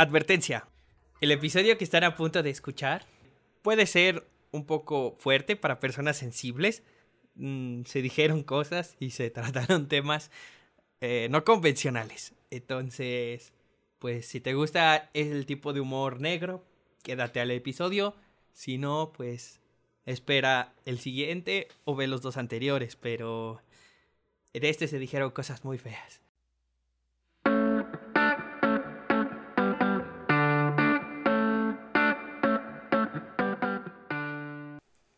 Advertencia. El episodio que están a punto de escuchar puede ser un poco fuerte para personas sensibles. Mm, se dijeron cosas y se trataron temas eh, no convencionales. Entonces, pues si te gusta el tipo de humor negro, quédate al episodio. Si no, pues espera el siguiente o ve los dos anteriores. Pero en este se dijeron cosas muy feas.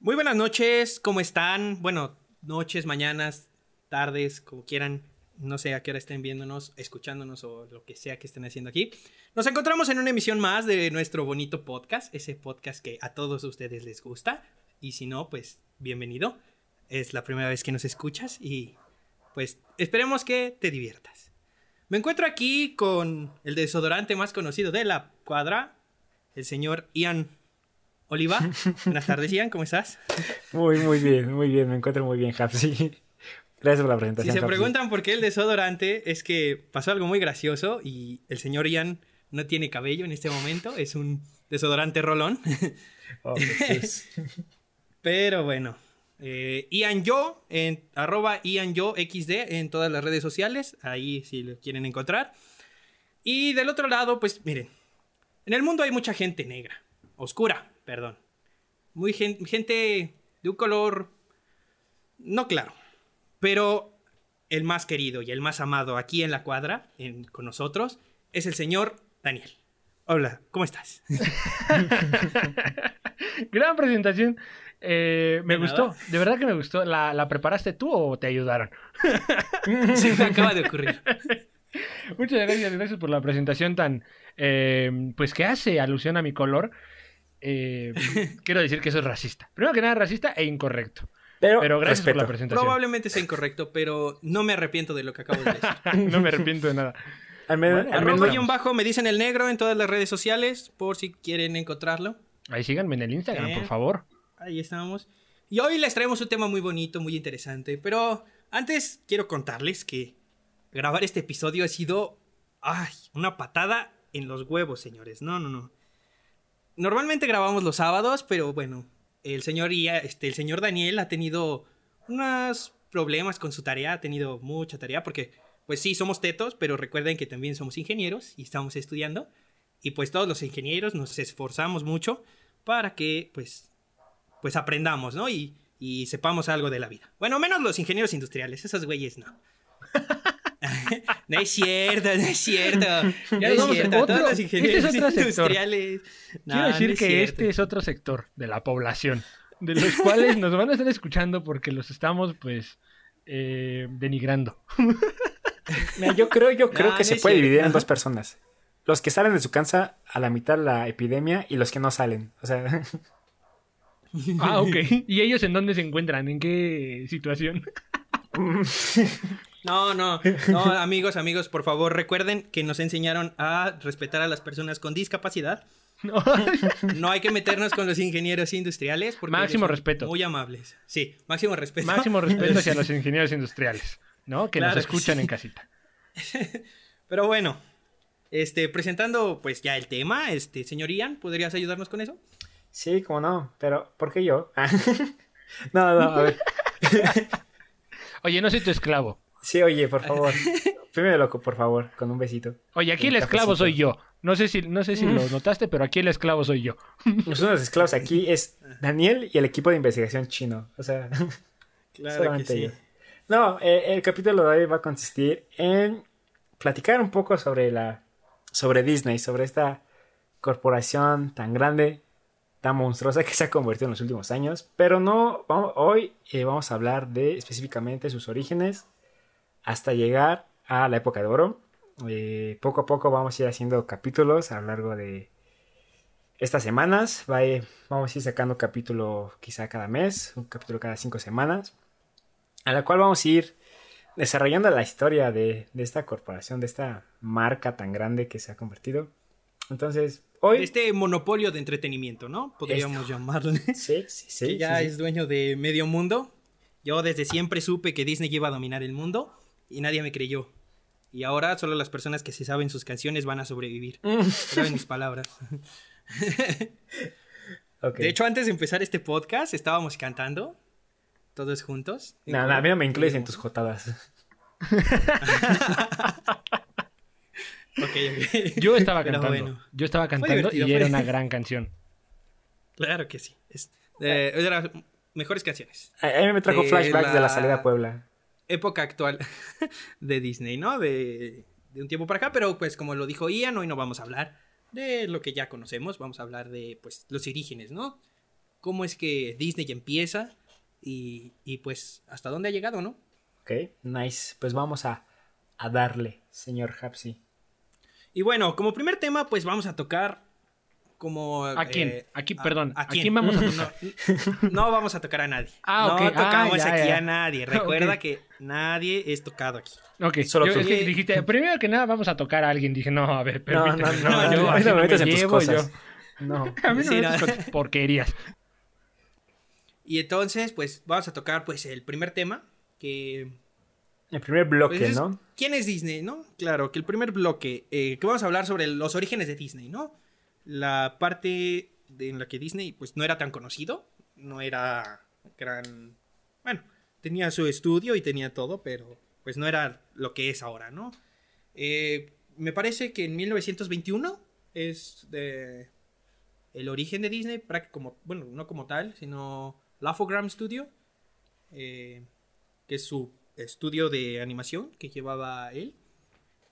Muy buenas noches, ¿cómo están? Bueno, noches, mañanas, tardes, como quieran. No sé a qué hora estén viéndonos, escuchándonos o lo que sea que estén haciendo aquí. Nos encontramos en una emisión más de nuestro bonito podcast, ese podcast que a todos ustedes les gusta. Y si no, pues bienvenido. Es la primera vez que nos escuchas y pues esperemos que te diviertas. Me encuentro aquí con el desodorante más conocido de la cuadra, el señor Ian Oliva. Buenas tardes, Ian, ¿cómo estás? Muy, muy bien, muy bien, me encuentro muy bien, Hapsi. Gracias por la presentación. Si se preguntan por qué el desodorante, es que pasó algo muy gracioso y el señor Ian no tiene cabello en este momento, es un desodorante rolón. Oh, Pero bueno, eh, Ian Yo, en arroba Ian Yo XD en todas las redes sociales, ahí si lo quieren encontrar. Y del otro lado, pues miren, en el mundo hay mucha gente negra, oscura, perdón. Muy gente de un color no claro, pero el más querido y el más amado aquí en la cuadra, con nosotros, es el señor Daniel. Hola, ¿cómo estás? Gran presentación. Eh, me gustó, de verdad que me gustó. ¿La, preparaste tú o te ayudaron? sí, me acaba de ocurrir. Muchas gracias, gracias por la presentación tan, eh, pues que hace alusión a mi color. Eh, quiero decir que eso es racista. Primero que nada, racista e incorrecto. Pero, gracias por la presentación. Probablemente sea incorrecto, pero no me arrepiento de lo que acabo de decir. no me arrepiento de nada. Al menos, un bajo, me dicen el negro en todas las redes sociales, por si quieren encontrarlo. Ahí síganme en el Instagram, por favor. Ahí estamos. Y hoy les traemos un tema muy bonito, muy interesante. Pero antes quiero contarles que grabar este episodio ha sido. ¡Ay! Una patada en los huevos, señores. No, no, no. Normalmente grabamos los sábados, pero bueno, el señor, este, el señor Daniel ha tenido unos problemas con su tarea, ha tenido mucha tarea, porque pues sí, somos tetos, pero recuerden que también somos ingenieros y estamos estudiando. Y pues todos los ingenieros nos esforzamos mucho para que pues, pues aprendamos, ¿no? Y, y sepamos algo de la vida. Bueno, menos los ingenieros industriales, esos güeyes no. no es cierto, no es cierto. No es cierto. Todos los ingenieros este industriales. Quiero decir que este es otro sector de la población, de los cuales nos van a estar escuchando porque los estamos, pues, eh, denigrando. yo creo, yo creo que se puede dividir en dos personas. Los que salen de su casa a la mitad de la epidemia y los que no salen. O sea. Ah, ok. ¿Y ellos en dónde se encuentran? ¿En qué situación? No, no, no, amigos, amigos, por favor, recuerden que nos enseñaron a respetar a las personas con discapacidad. No. no hay que meternos con los ingenieros industriales porque máximo respeto. Muy amables. Sí, máximo respeto. Máximo respeto hacia los ingenieros industriales, ¿no? Que nos escuchan en casita. Pero bueno, este presentando pues ya el tema, este señor Ian, ¿podrías ayudarnos con eso? Sí, cómo no, pero ¿por qué yo? no, no, a ver. Oye, no soy tu esclavo. Sí, oye, por favor. Primero loco, por favor, con un besito. Oye, aquí el esclavo soy yo. No sé si, no sé si lo notaste, pero aquí el esclavo soy yo. Los unos esclavos aquí es Daniel y el equipo de investigación chino. O sea, claro que sí. No, eh, el capítulo de hoy va a consistir en platicar un poco sobre la sobre Disney, sobre esta corporación tan grande, tan monstruosa que se ha convertido en los últimos años. Pero no, hoy eh, vamos a hablar de específicamente sus orígenes, hasta llegar a la época de oro. Eh, poco a poco vamos a ir haciendo capítulos a lo largo de estas semanas. vamos a ir sacando capítulo quizá cada mes, un capítulo cada cinco semanas, a la cual vamos a ir desarrollando la historia de, esta corporación, de esta marca tan grande que se ha convertido. Entonces, hoy... Este monopolio de entretenimiento, ¿no? Podríamos llamarle. Sí, sí, sí. Que ya es dueño de medio mundo. Yo desde siempre supe que Disney iba a dominar el mundo y nadie me creyó. Y ahora solo las personas que se saben sus canciones van a sobrevivir. saben mis palabras. De hecho, antes de empezar este podcast, estábamos cantando. Todos juntos. No, no, a mí no me incluyes en tus jotadas. Yo estaba cantando. Yo estaba cantando y era una gran canción. Claro que sí. Es, de las mejores canciones. A, mí me trajo flashbacks de la salida a Puebla. Época actual de Disney, ¿no? De, de un tiempo para acá, pero pues como lo dijo Ian, hoy no vamos a hablar de lo que ya conocemos, vamos a hablar de pues los orígenes, ¿no? Cómo es que Disney empieza y, y pues hasta dónde ha llegado, ¿no? Ok, nice. Pues vamos a, a darle, señor Hapsi. Y bueno, como primer tema, pues vamos a tocar como... ¿A quién? Eh, aquí, perdón, a, quién? vamos a tocar? No, vamos a tocar a nadie. Ah, ok. No ah, tocamos aquí a nadie. Recuerda que nadie es tocado aquí. Ok, solo yo, dijiste, primero que nada vamos a tocar a alguien. Dije, no, a ver, permíteme. No, no, no, no yo, a mí no me metes en tus cosas. No. a mí no me metes porquerías. Y entonces, pues, vamos a tocar, pues, el primer tema, que el primer bloque, pues ¿no? ¿Quién es Disney, no? Claro, que el primer bloque, eh, que vamos a hablar sobre los orígenes de Disney, ¿no? La parte en la que Disney, pues, no era tan conocido, no era gran... Bueno, tenía su estudio y tenía todo, pero, pues, no era lo que es ahora, ¿no? Eh, me parece que en 1921 es de el origen de Disney, como, bueno, no como tal, sino Laugh-O-Gram Studio, eh, que es su estudio de animación que llevaba él,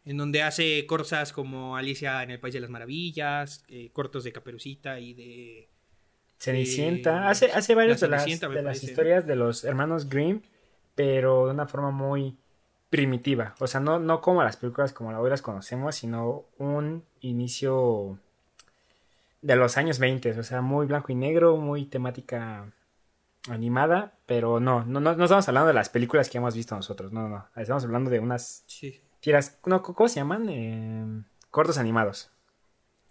en donde hace cosas como Alicia en el País de las Maravillas, eh, cortos de Caperucita y de... Cenicienta, hace, hace varios de, las, de las, historias de los hermanos Grimm, pero de una forma muy primitiva, o sea, no, no como las películas como hoy las conocemos, sino un inicio de los años 20, o sea, muy blanco y negro, muy temática animada, pero no, no, no, estamos hablando de las películas que hemos visto nosotros, no, no, estamos hablando de unas tiras, ¿cómo se llaman? Eh, cortos animados.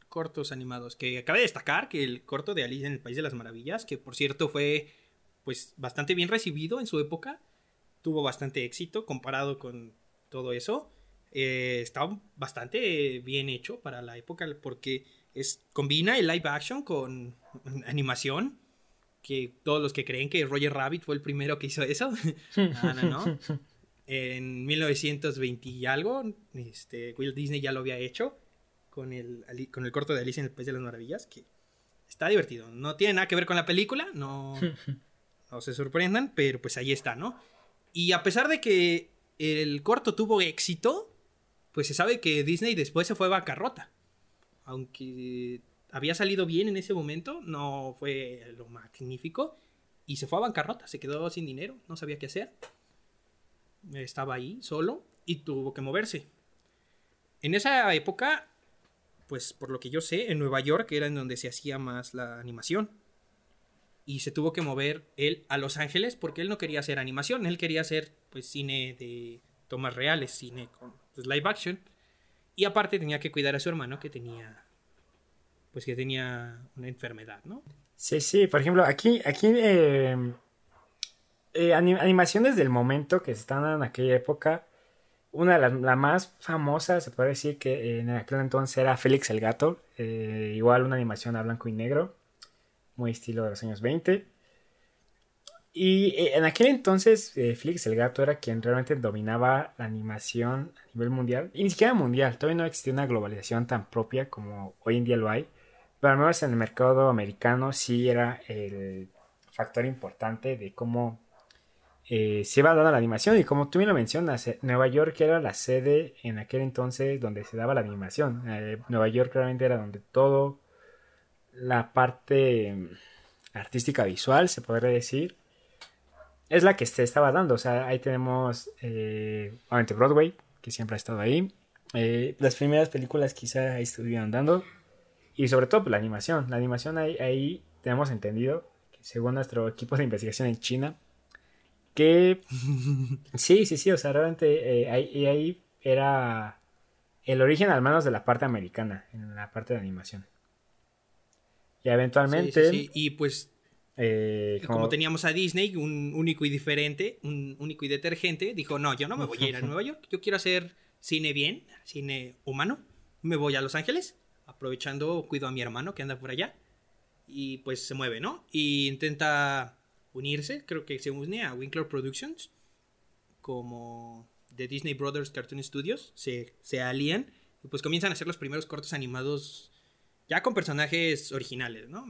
Cortos animados, que cabe destacar que el corto de Alice en el País de las Maravillas, que por cierto fue pues bastante bien recibido en su época, tuvo bastante éxito comparado con todo eso, eh, está bastante bien hecho para la época porque es, combina el live action con animación que todos los que creen que Roger Rabbit fue el primero que hizo eso. no, no, no. En 1920 y algo, este, Will Disney ya lo había hecho con el, con el corto de Alicia en el País de las Maravillas, que está divertido. No tiene nada que ver con la película, no, no se sorprendan, pero pues ahí está, ¿no? Y a pesar de que el corto tuvo éxito, pues se sabe que Disney después se fue a bancarrota. Aunque había salido bien en ese momento, no fue lo magnífico, y se fue a bancarrota, se quedó sin dinero, no sabía qué hacer. Estaba ahí solo y tuvo que moverse. En esa época, pues por lo que yo sé, en Nueva York era en donde se hacía más la animación. Y se tuvo que mover él a Los Ángeles porque él no quería hacer animación, él quería hacer pues cine de tomas reales, cine con pues, live action. Y aparte tenía que cuidar a su hermano que tenía pues que tenía una enfermedad, ¿no? Sí, sí, por ejemplo, aquí, aquí eh, eh, animaciones del momento que están en aquella época, una de las más famosas, se puede decir que en aquel entonces era Félix el Gato, eh, igual una animación a blanco y negro, muy estilo de los años 20. Y en aquel entonces Félix el Gato era quien realmente dominaba la animación a nivel mundial, y ni siquiera mundial, todavía no existía una globalización tan propia como hoy en día lo hay. Pero al menos en el mercado americano sí era el factor importante de cómo eh, se iba dando la animación. Y como tú bien lo mencionas, eh, Nueva York era la sede en aquel entonces donde se daba la animación. Eh, Nueva York realmente era donde todo la parte mm, artística visual, se podría decir, es la que se estaba dando. O sea, ahí tenemos, obviamente, Broadway, que siempre ha estado ahí. las primeras películas quizá ahí estuvieron dando. Y sobre todo pues, la animación. La animación ahí, ahí tenemos entendido, que según nuestro equipo de investigación en China, que sí, sí, sí, o sea, realmente eh, ahí, ahí era el origen al menos de la parte americana, en la parte de animación. Y eventualmente... Sí, Y pues eh, como... teníamos a Disney, un único y diferente, un único y detergente, dijo, no, yo no me voy a ir a Nueva York, yo quiero hacer cine bien, cine humano. Me voy a Los Ángeles, aprovechando, cuido a mi hermano que anda por allá. Y pues se mueve, ¿no? Y intenta unirse, creo que se une a Winkler Productions, como de Disney Brothers Cartoon Studios, se, se alían y pues comienzan a hacer los primeros cortos animados ya con personajes originales, ¿no?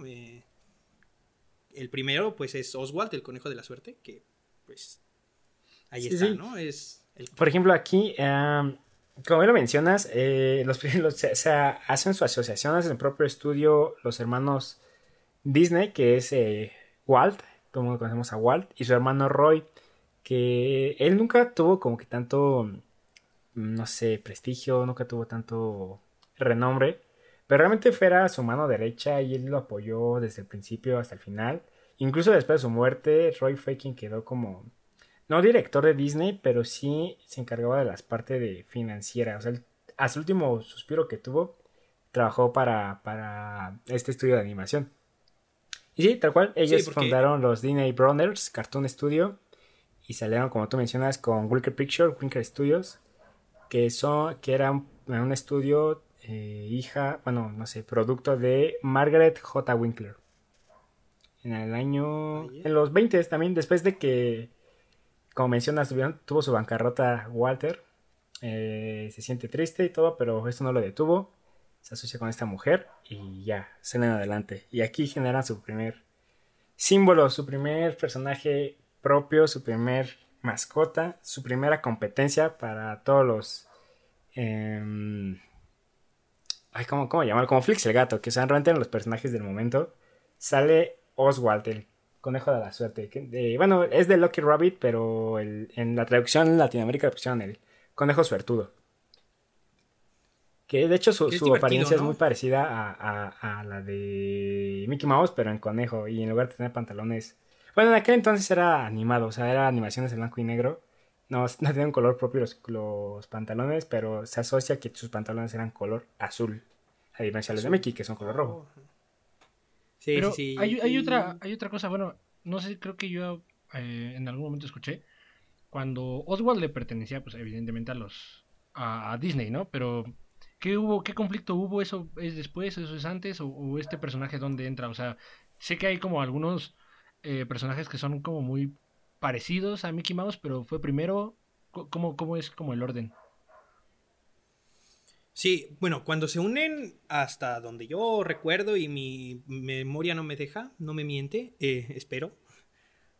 el primero pues es Oswald, el conejo de la suerte, que pues ahí está, ¿no? Es Por ejemplo, aquí, como lo mencionas, eh, los, se, hacen su asociación, hacen el propio estudio los hermanos Disney, que es eh, Walt, como conocemos a Walt, y su hermano Roy, que él nunca tuvo como que tanto, no sé, prestigio, nunca tuvo tanto renombre, pero realmente fuera su mano derecha y él lo apoyó desde el principio hasta el final. Incluso después de su muerte, Roy fue quien quedó como, no director de Disney, pero sí se encargaba de las partes de financiera. O sea, hasta el último suspiro que tuvo, trabajó para, para este estudio de animación. Y sí, tal cual, ellos fundaron los Disney Brothers Cartoon Studio y salieron, como tú mencionas, con Wilker Picture, Wilker Studios, que, son, que era un estudio eh, hija, bueno, no sé, producto de Margaret J. Winkler. En el año. En los 20 también, después de que, como mencionas, tuvo su bancarrota Walter. Eh, se siente triste y todo, pero esto no lo detuvo. Se asocia con esta mujer y ya, salen adelante. Y aquí generan su primer símbolo, su primer personaje propio, su primer mascota, su primera competencia para todos los em, Ay, ¿cómo, cómo llamarlo? Como Flix el gato, que se realmente en los personajes del momento. Sale Oswald, el conejo de la suerte. bueno, es de Lucky Rabbit, pero en la traducción en Latinoamérica le pusieron el conejo suertudo. Que de hecho su, apariencia es muy parecida a, la de Mickey Mouse, pero en conejo. Y en lugar de tener pantalones. Bueno, en aquel entonces era animado, o sea, era animaciones en blanco y negro. No, no tenían color propio los, pantalones, pero se asocia que sus pantalones eran color azul. A diferencia de los de Mickey, que son color rojo. Sí, pero sí, hay, hay, otra, hay otra cosa, bueno, no sé, creo que yo eh, en algún momento escuché. Cuando Oswald le pertenecía, pues evidentemente a los. a, Disney, ¿no? Pero. ¿Qué hubo? ¿Qué conflicto hubo? ¿Eso es después? ¿Eso es antes? ¿O, este personaje dónde entra? O sea, sé que hay como algunos eh, personajes que son como muy parecidos a Mickey Mouse, pero fue primero. ¿Cómo, cómo es como el orden? Sí, bueno, cuando se unen hasta donde yo recuerdo y mi memoria no me deja, no me miente, eh, espero,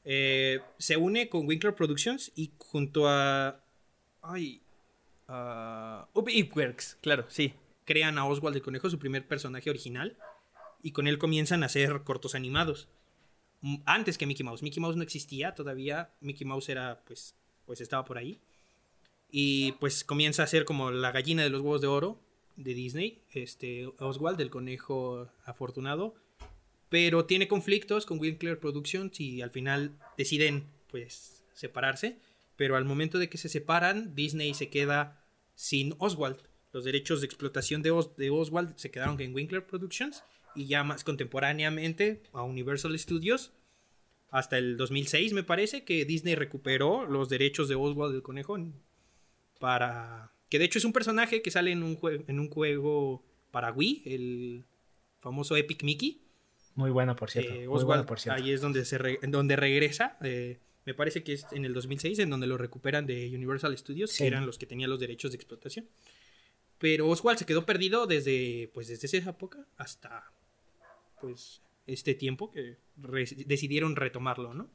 eh, se une con Winkler Productions y junto a... Ay... Uh, claro, sí. Crean a Oswald el Conejo, su primer personaje original, y con él comienzan a hacer cortos animados antes que Mickey Mouse. Mickey Mouse no existía todavía. Mickey Mouse era, pues, pues estaba por ahí. Y pues comienza a ser como la gallina de los huevos de oro de Disney, este Oswald, el conejo afortunado. Pero tiene conflictos con Winkler Productions y al final deciden, pues, separarse. Pero al momento de que se separan, Disney se queda sin Oswald. Los derechos de explotación de, de Oswald se quedaron en Winkler Productions y ya más contemporáneamente a Universal Studios hasta el 2006 me parece que Disney recuperó los derechos de Oswald el conejo para que de hecho es un personaje que sale en un juego en un juego para Wii el famoso Epic Mickey muy bueno por cierto, eh, Oswald, por cierto. ahí es donde se donde regresa eh, me parece que es en el 2006 en donde lo recuperan de Universal Studios que eran los que tenían los derechos de explotación pero Oswald se quedó perdido desde pues desde esa época hasta pues este tiempo que decidieron retomarlo, ¿no?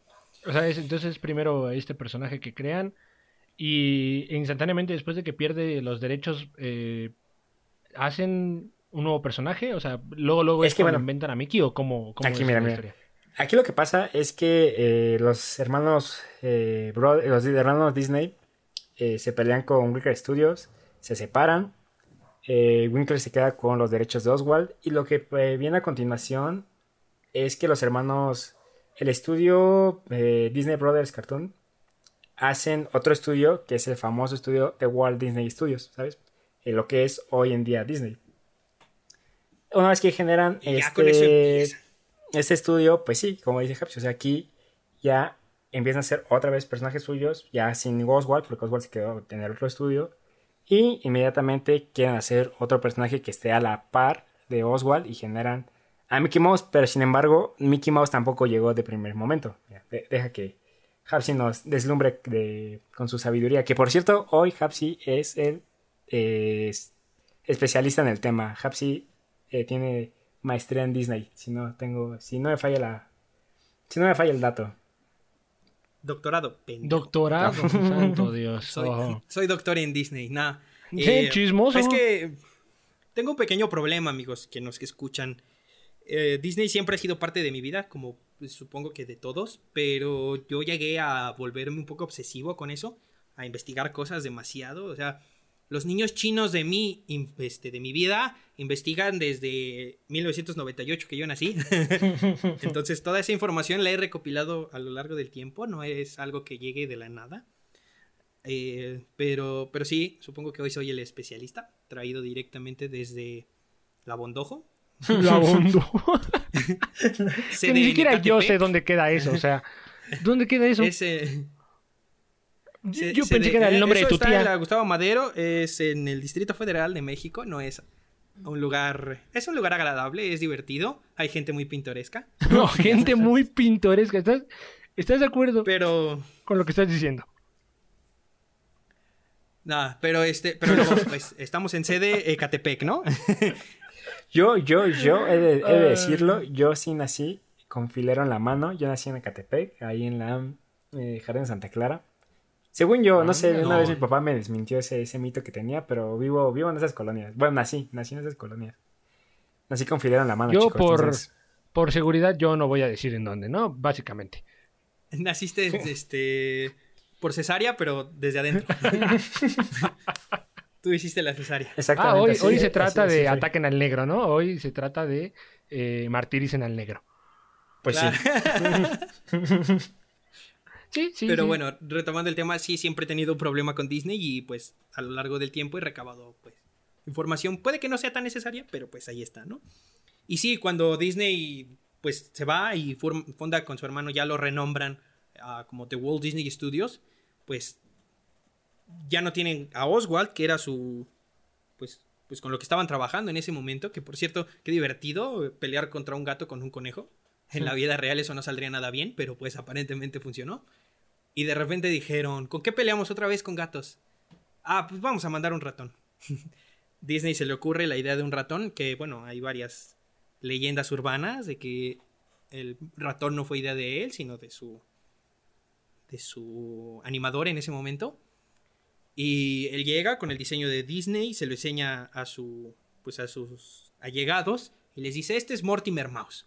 O sea, es, entonces primero este personaje que crean y instantáneamente después de que pierde los derechos eh, hacen un nuevo personaje, o sea, luego luego es, que bueno, inventan a Mickey o cómo, aquí, es la historia. Aquí lo que pasa es que eh, los hermanos eh, los hermanos Disney se pelean con Winkler Studios, se separan eh, Winkler se queda con los derechos de Oswald. Y lo que eh, viene a continuación es que los hermanos, el estudio eh, Disney Brothers Cartoon, hacen otro estudio que es el famoso estudio de Walt Disney Studios, ¿sabes? lo que es hoy en día Disney. Una vez que generan este, este, estudio, pues sí, como dice Haps, o sea, aquí ya empiezan a ser otra vez personajes suyos, ya sin Oswald, porque Oswald se quedó en el otro estudio Y inmediatamente quieren hacer otro personaje que esté a la par de Oswald y generan a Mickey Mouse, pero sin embargo, Mickey Mouse tampoco llegó de primer momento. Deja que Hapsi nos deslumbre con su sabiduría. Que por cierto, hoy Hapsi es el especialista en el tema. Hapsi eh, tiene maestría en Disney. Si no tengo, si no me falla la, si no me falla el dato. Doctorado. Doctorado, santo Dios. Soy, doctor en Disney, nada. Eh, chismoso. Es que tengo un pequeño problema, amigos, que nos escuchan. Eh, Disney siempre ha sido parte de mi vida, como pues, supongo que de todos, pero yo llegué a volverme un poco obsesivo con eso, a investigar cosas demasiado, o sea, los niños chinos de mi, este, de mi vida investigan desde 1998 que yo nací. Entonces toda esa información la he recopilado a lo largo del tiempo, no es algo que llegue de la nada. Eh, pero, pero sí, supongo que hoy soy el especialista, traído directamente desde La Bondojo. La Bondojo. ni siquiera yo sé dónde queda eso, o sea, ¿dónde queda eso? Yo pensé que era el nombre de tu tía. En Gustavo Madero es en el Distrito Federal de México, no es un lugar. Es un lugar agradable, es divertido. Hay gente muy pintoresca. No, gente muy pintoresca. ¿Estás, ¿Estás de acuerdo? Pero. Con lo que estás diciendo. Nada, pero este. Pero luego, pues, estamos en sede Ecatepec, ¿no? yo, yo, yo, he de, he de, decirlo, yo sí nací con filero en la mano. Yo nací en Ecatepec, ahí en la eh, Jardín de Santa Clara. Según yo, no ah, sé, una vez mi papá me desmintió ese, ese mito que tenía, pero vivo, vivo en esas colonias. Bueno, nací, nací en esas colonias. Nací con en la mano. Yo por, por seguridad yo no voy a decir en dónde, ¿no? Básicamente. Naciste este por cesárea, pero desde adentro. Tú hiciste la cesárea. Exactamente. Ah, hoy, hoy se trata de ataquen al negro, ¿no? Hoy se trata de eh, martiricen al negro. Pues sí. Pero bueno, retomando el tema, sí, siempre he tenido un problema con Disney y pues a lo largo del tiempo he recabado pues información. Puede que no sea tan necesaria, pero pues ahí está, ¿no? Y sí, cuando Disney pues se va y funda con su hermano, ya lo renombran como The Walt Disney Studios, pues ya no tienen a Oswald, que era su pues pues con lo que estaban trabajando en ese momento, que por cierto, qué divertido pelear contra un gato con un conejo. En la vida real eso no saldría nada bien, pero pues aparentemente funcionó. Y de repente dijeron, ¿con qué peleamos otra vez con gatos? Ah, pues vamos a mandar un ratón. Disney se le ocurre la idea de un ratón, que bueno, hay varias leyendas urbanas de que el ratón no fue idea de él, sino de su de su animador en ese momento. Y él llega con el diseño de Disney, se lo enseña a su pues a sus allegados y les dice, "Este es Mortimer Mouse."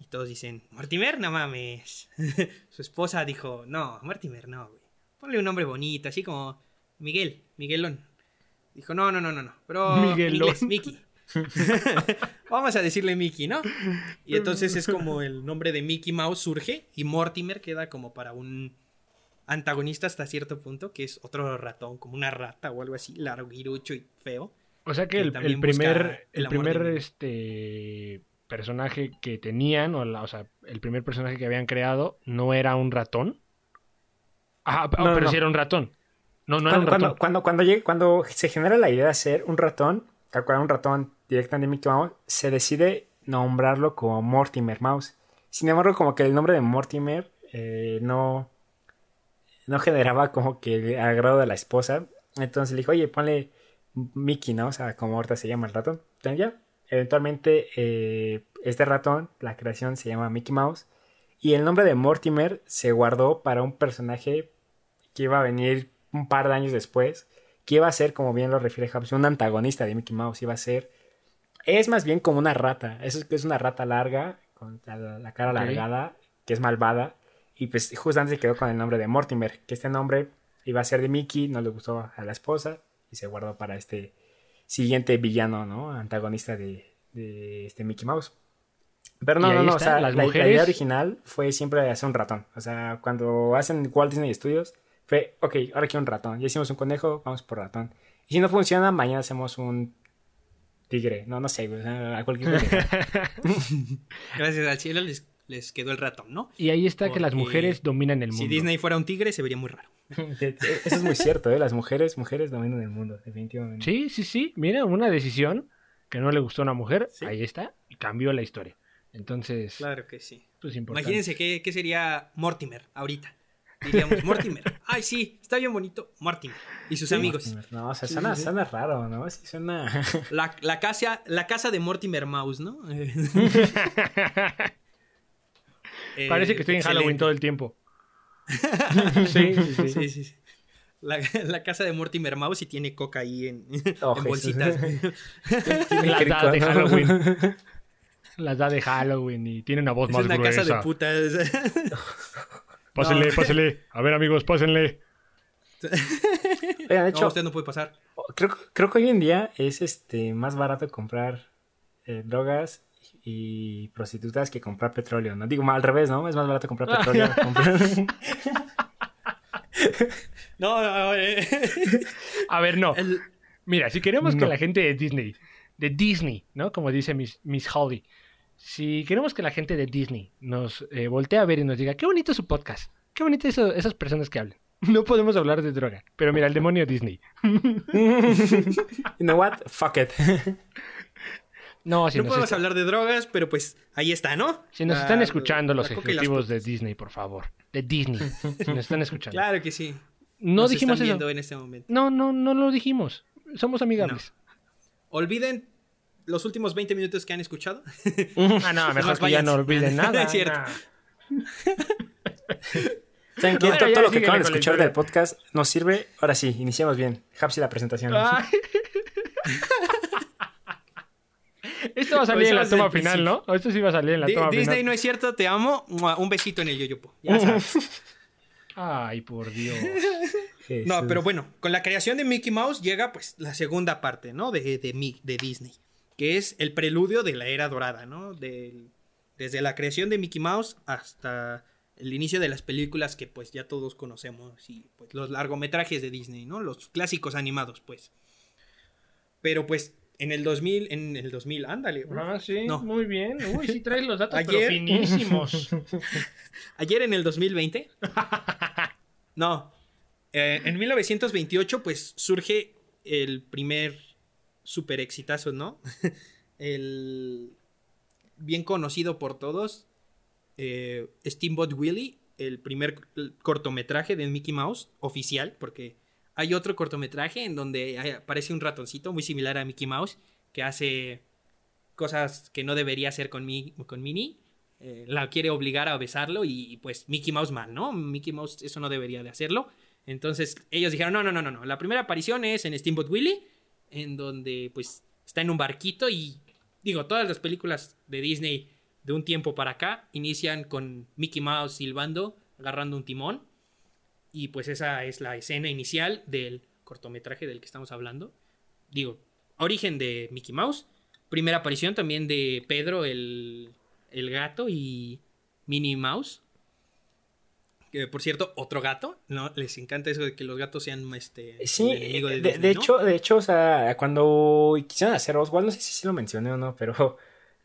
Y todos dicen, Mortimer, no mames. Su esposa dijo, no, Mortimer no, güey. Ponle un nombre bonito, así como Miguel, Miguelón. Dijo, no, no, no, no, no. Pero Miguelón. Mickey. Vamos a decirle Mickey, ¿no? Y entonces es como el nombre de Mickey Mouse surge y Mortimer queda como para un antagonista hasta cierto punto, que es otro ratón, como una rata o algo así, largo, girucho y feo. O sea que, el, primer, el primer este personaje que tenían, o, o sea, el primer personaje que habían creado, no era un ratón. Ah, pero sí era un ratón. No, no cuando, era un ratón. Cuando, cuando, cuando, se genera la idea de hacer un ratón, un ratón directamente de Mickey Mouse, se decide nombrarlo como Mortimer Mouse. Sin embargo, como que el nombre de Mortimer eh, no, no generaba como que el agrado de la esposa. Entonces le dijo, oye, ponle Mickey, ¿no? O sea, como ahorita se llama el ratón. Entonces ya, eventualmente eh, este ratón, la creación se llama Mickey Mouse. Y el nombre de Mortimer se guardó para un personaje que iba a venir un par de años después. Que iba a ser, como bien lo refiere Hobbes, un antagonista de Mickey Mouse. Iba a ser. Es más bien como una rata. Es, es una rata larga, con la, cara alargada, que es malvada. Y pues justamente se quedó con el nombre de Mortimer. Que este nombre iba a ser de Mickey, no le gustó a la esposa. Y se guardó para este siguiente villano, ¿no? Antagonista de, este Mickey Mouse. Pero no, no, no, o sea, la, idea original fue siempre hacer un ratón. O sea, cuando hacen Walt Disney Studios, fue, ok, ahora quiero un ratón. Ya hicimos un conejo, vamos por ratón. Y si no funciona, mañana hacemos un tigre. No, no sé, a cualquier Gracias al cielo les, les quedó el ratón, ¿no? Y ahí está que las mujeres dominan el mundo. Si Disney fuera un tigre, se vería muy raro. Eso es muy cierto, ¿eh? Las mujeres, mujeres dominan el mundo, definitivamente. Sí, sí, sí. Mira, una decisión que no le gustó a una mujer, ahí está, y cambió la historia. Entonces. Claro que sí. Pues Imagínense qué, qué sería Mortimer ahorita. Diríamos, Mortimer. Ay, sí, está bien bonito. Mortimer. Y sus amigos. No, o sea, suena, raro, ¿no? Sí, suena. La, la, casa, la casa de Mortimer Mouse, ¿no? Parece que estoy en Halloween todo el tiempo. sí, sí, sí. La, casa de Mortimer Mouse y tiene coca ahí en, oh, bolsitas. la edad de Halloween. La edad de Halloween y tiene una voz más gruesa. Es una casa de putas. Pásenle, pásenle. A ver, amigos, pásenle. de hecho, no, usted no puede pasar. Creo, creo que hoy en día es este más barato comprar eh, drogas y prostitutas que comprar petróleo, ¿no? Digo, al revés, ¿no? Es más barato comprar petróleo. no, no, eh. A ver, no. Mira, si queremos que la gente de Disney, de Disney, ¿no? Como dice Miss, Miss Holly, si queremos que la gente de Disney nos eh, voltee a ver y nos diga, qué bonito su podcast, qué bonito eso, esas personas que hablan. No podemos hablar de droga, pero mira, el demonio Disney. you know what? Fuck it. No, no podemos hablar de drogas, pero pues ahí está, ¿no? Si nos están escuchando los ejecutivos de Disney, por favor. De Disney. si nos están escuchando. Claro que sí. No dijimos eso. En este momento. No, no, no lo dijimos. Somos amigables. Olviden los últimos 20 minutos que han escuchado. ah, no, mejor que ya no olviden nada. es cierto. ¿Saben qué? todo, lo que acaban de escuchar del podcast nos sirve. Ahora sí, iniciamos bien. Hapsi la presentación. Esto va a salir en la toma final, ¿no? Esto sí va a salir en la toma final. Disney no es cierto, te amo. Un besito en el yoyopo. Ya sabes. Ay, por Dios. No, pero bueno, con la creación de Mickey Mouse llega pues la segunda parte, ¿no? De, de, de Disney, que es el preludio de la era dorada, ¿no? desde la creación de Mickey Mouse hasta el inicio de las películas que pues ya todos conocemos y pues los largometrajes de Disney, ¿no? Los clásicos animados, pues. Pero pues en el 2000, en el 2000, ándale. Ah, sí, muy bien. Uy, sí traes los datos Ayer... finísimos. Ayer en el 2020. no. Eh, en 1928, pues surge el primer super exitazo, ¿no? el bien conocido por todos, eh, Steamboat Willie, el primer cortometraje de Mickey Mouse, oficial, porque hay otro cortometraje en donde aparece un ratoncito muy similar a Mickey Mouse que hace cosas que no debería hacer con, mi, Minnie. Eh, la quiere obligar a besarlo y pues Mickey Mouse mal, ¿no? Mickey Mouse eso no debería de hacerlo. Entonces ellos dijeron, no, no, no, no, no. La primera aparición es en Steamboat Willie, en donde pues está en un barquito y digo, todas las películas de Disney de un tiempo para acá inician con Mickey Mouse silbando, agarrando un timón y pues esa es la escena inicial del cortometraje del que estamos hablando. Digo, origen de Mickey Mouse. Primera aparición también de Pedro el, el gato y Minnie Mouse. Que por cierto, otro gato, ¿no? Les encanta eso de que los gatos sean este sí, de, hecho, de hecho, o sea, cuando quisieron hacer Oswald, no sé si lo mencioné o no, pero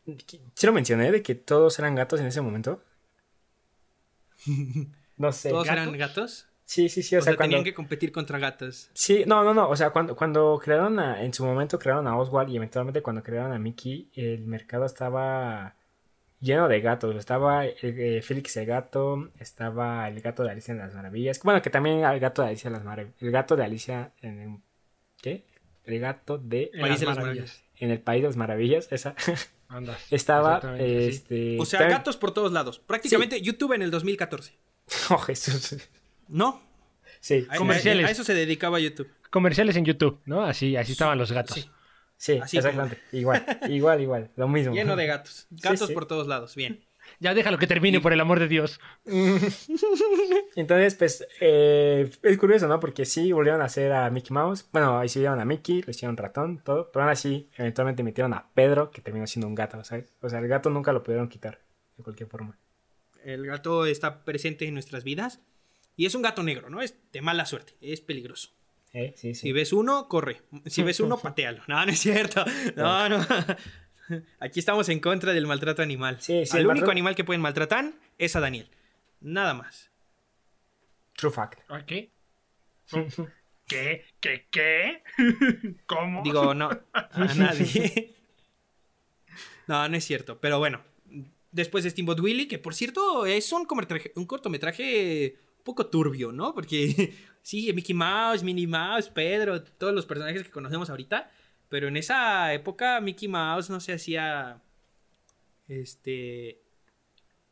sí lo mencioné de que todos eran gatos en ese momento. No sé. ¿Todos eran gatos? Sí, sí, sí. O, sea, tenían que competir contra gatos. Sí, no, no, no. O sea, cuando, cuando crearon a, en su momento crearon a Oswald y eventualmente cuando crearon a Mickey, el mercado estaba lleno de gatos. Estaba eh, Félix el gato, estaba el gato de Alicia en las Maravillas. Bueno, que también el gato de Alicia en las Maravillas. El gato de Alicia en el, ¿qué? El gato de País de las Maravillas. En el País de las Maravillas, esa. estaba este O sea, gatos por todos lados. Prácticamente YouTube en el 2014. Oh, Jesús. ¿No? Sí. Comerciales. A, eso se dedicaba YouTube. Comerciales en YouTube, ¿no? Así, así estaban los gatos. Sí, exactamente. Igual, igual, igual. Lo mismo. Lleno de gatos. Gatos por todos lados. Bien. Ya déjalo que termine, por el amor de Dios. Entonces, pues, eh, es curioso, ¿no? Porque sí volvieron a hacer a Mickey Mouse. Bueno, ahí hicieron a Mickey, le hicieron ratón, todo. Pero aún así, eventualmente metieron a Pedro, que terminó siendo un gato, ¿sabes? O sea, el gato nunca lo pudieron quitar, de cualquier forma. El gato está presente en nuestras vidas. Y es un gato negro, ¿no? Es de mala suerte, es peligroso. Eh, sí, sí. Si ves uno, corre. Si ves uno, patealo. No, no es cierto. No, no. Aquí estamos en contra del maltrato animal. Sí, sí, el, único animal que pueden maltratar es a Daniel. Nada más. True fact. ¿Qué? ¿Qué? ¿Qué? ¿Qué? ¿Cómo? Digo, no. A nadie. no, no es cierto. Pero bueno. Después de Steamboat Willie, que por cierto es un, un cortometraje poco turbio, ¿no? Porque sí, Mickey Mouse, Minnie Mouse, Pedro, todos los personajes que conocemos ahorita pero en esa época Mickey Mouse no se hacía. Este.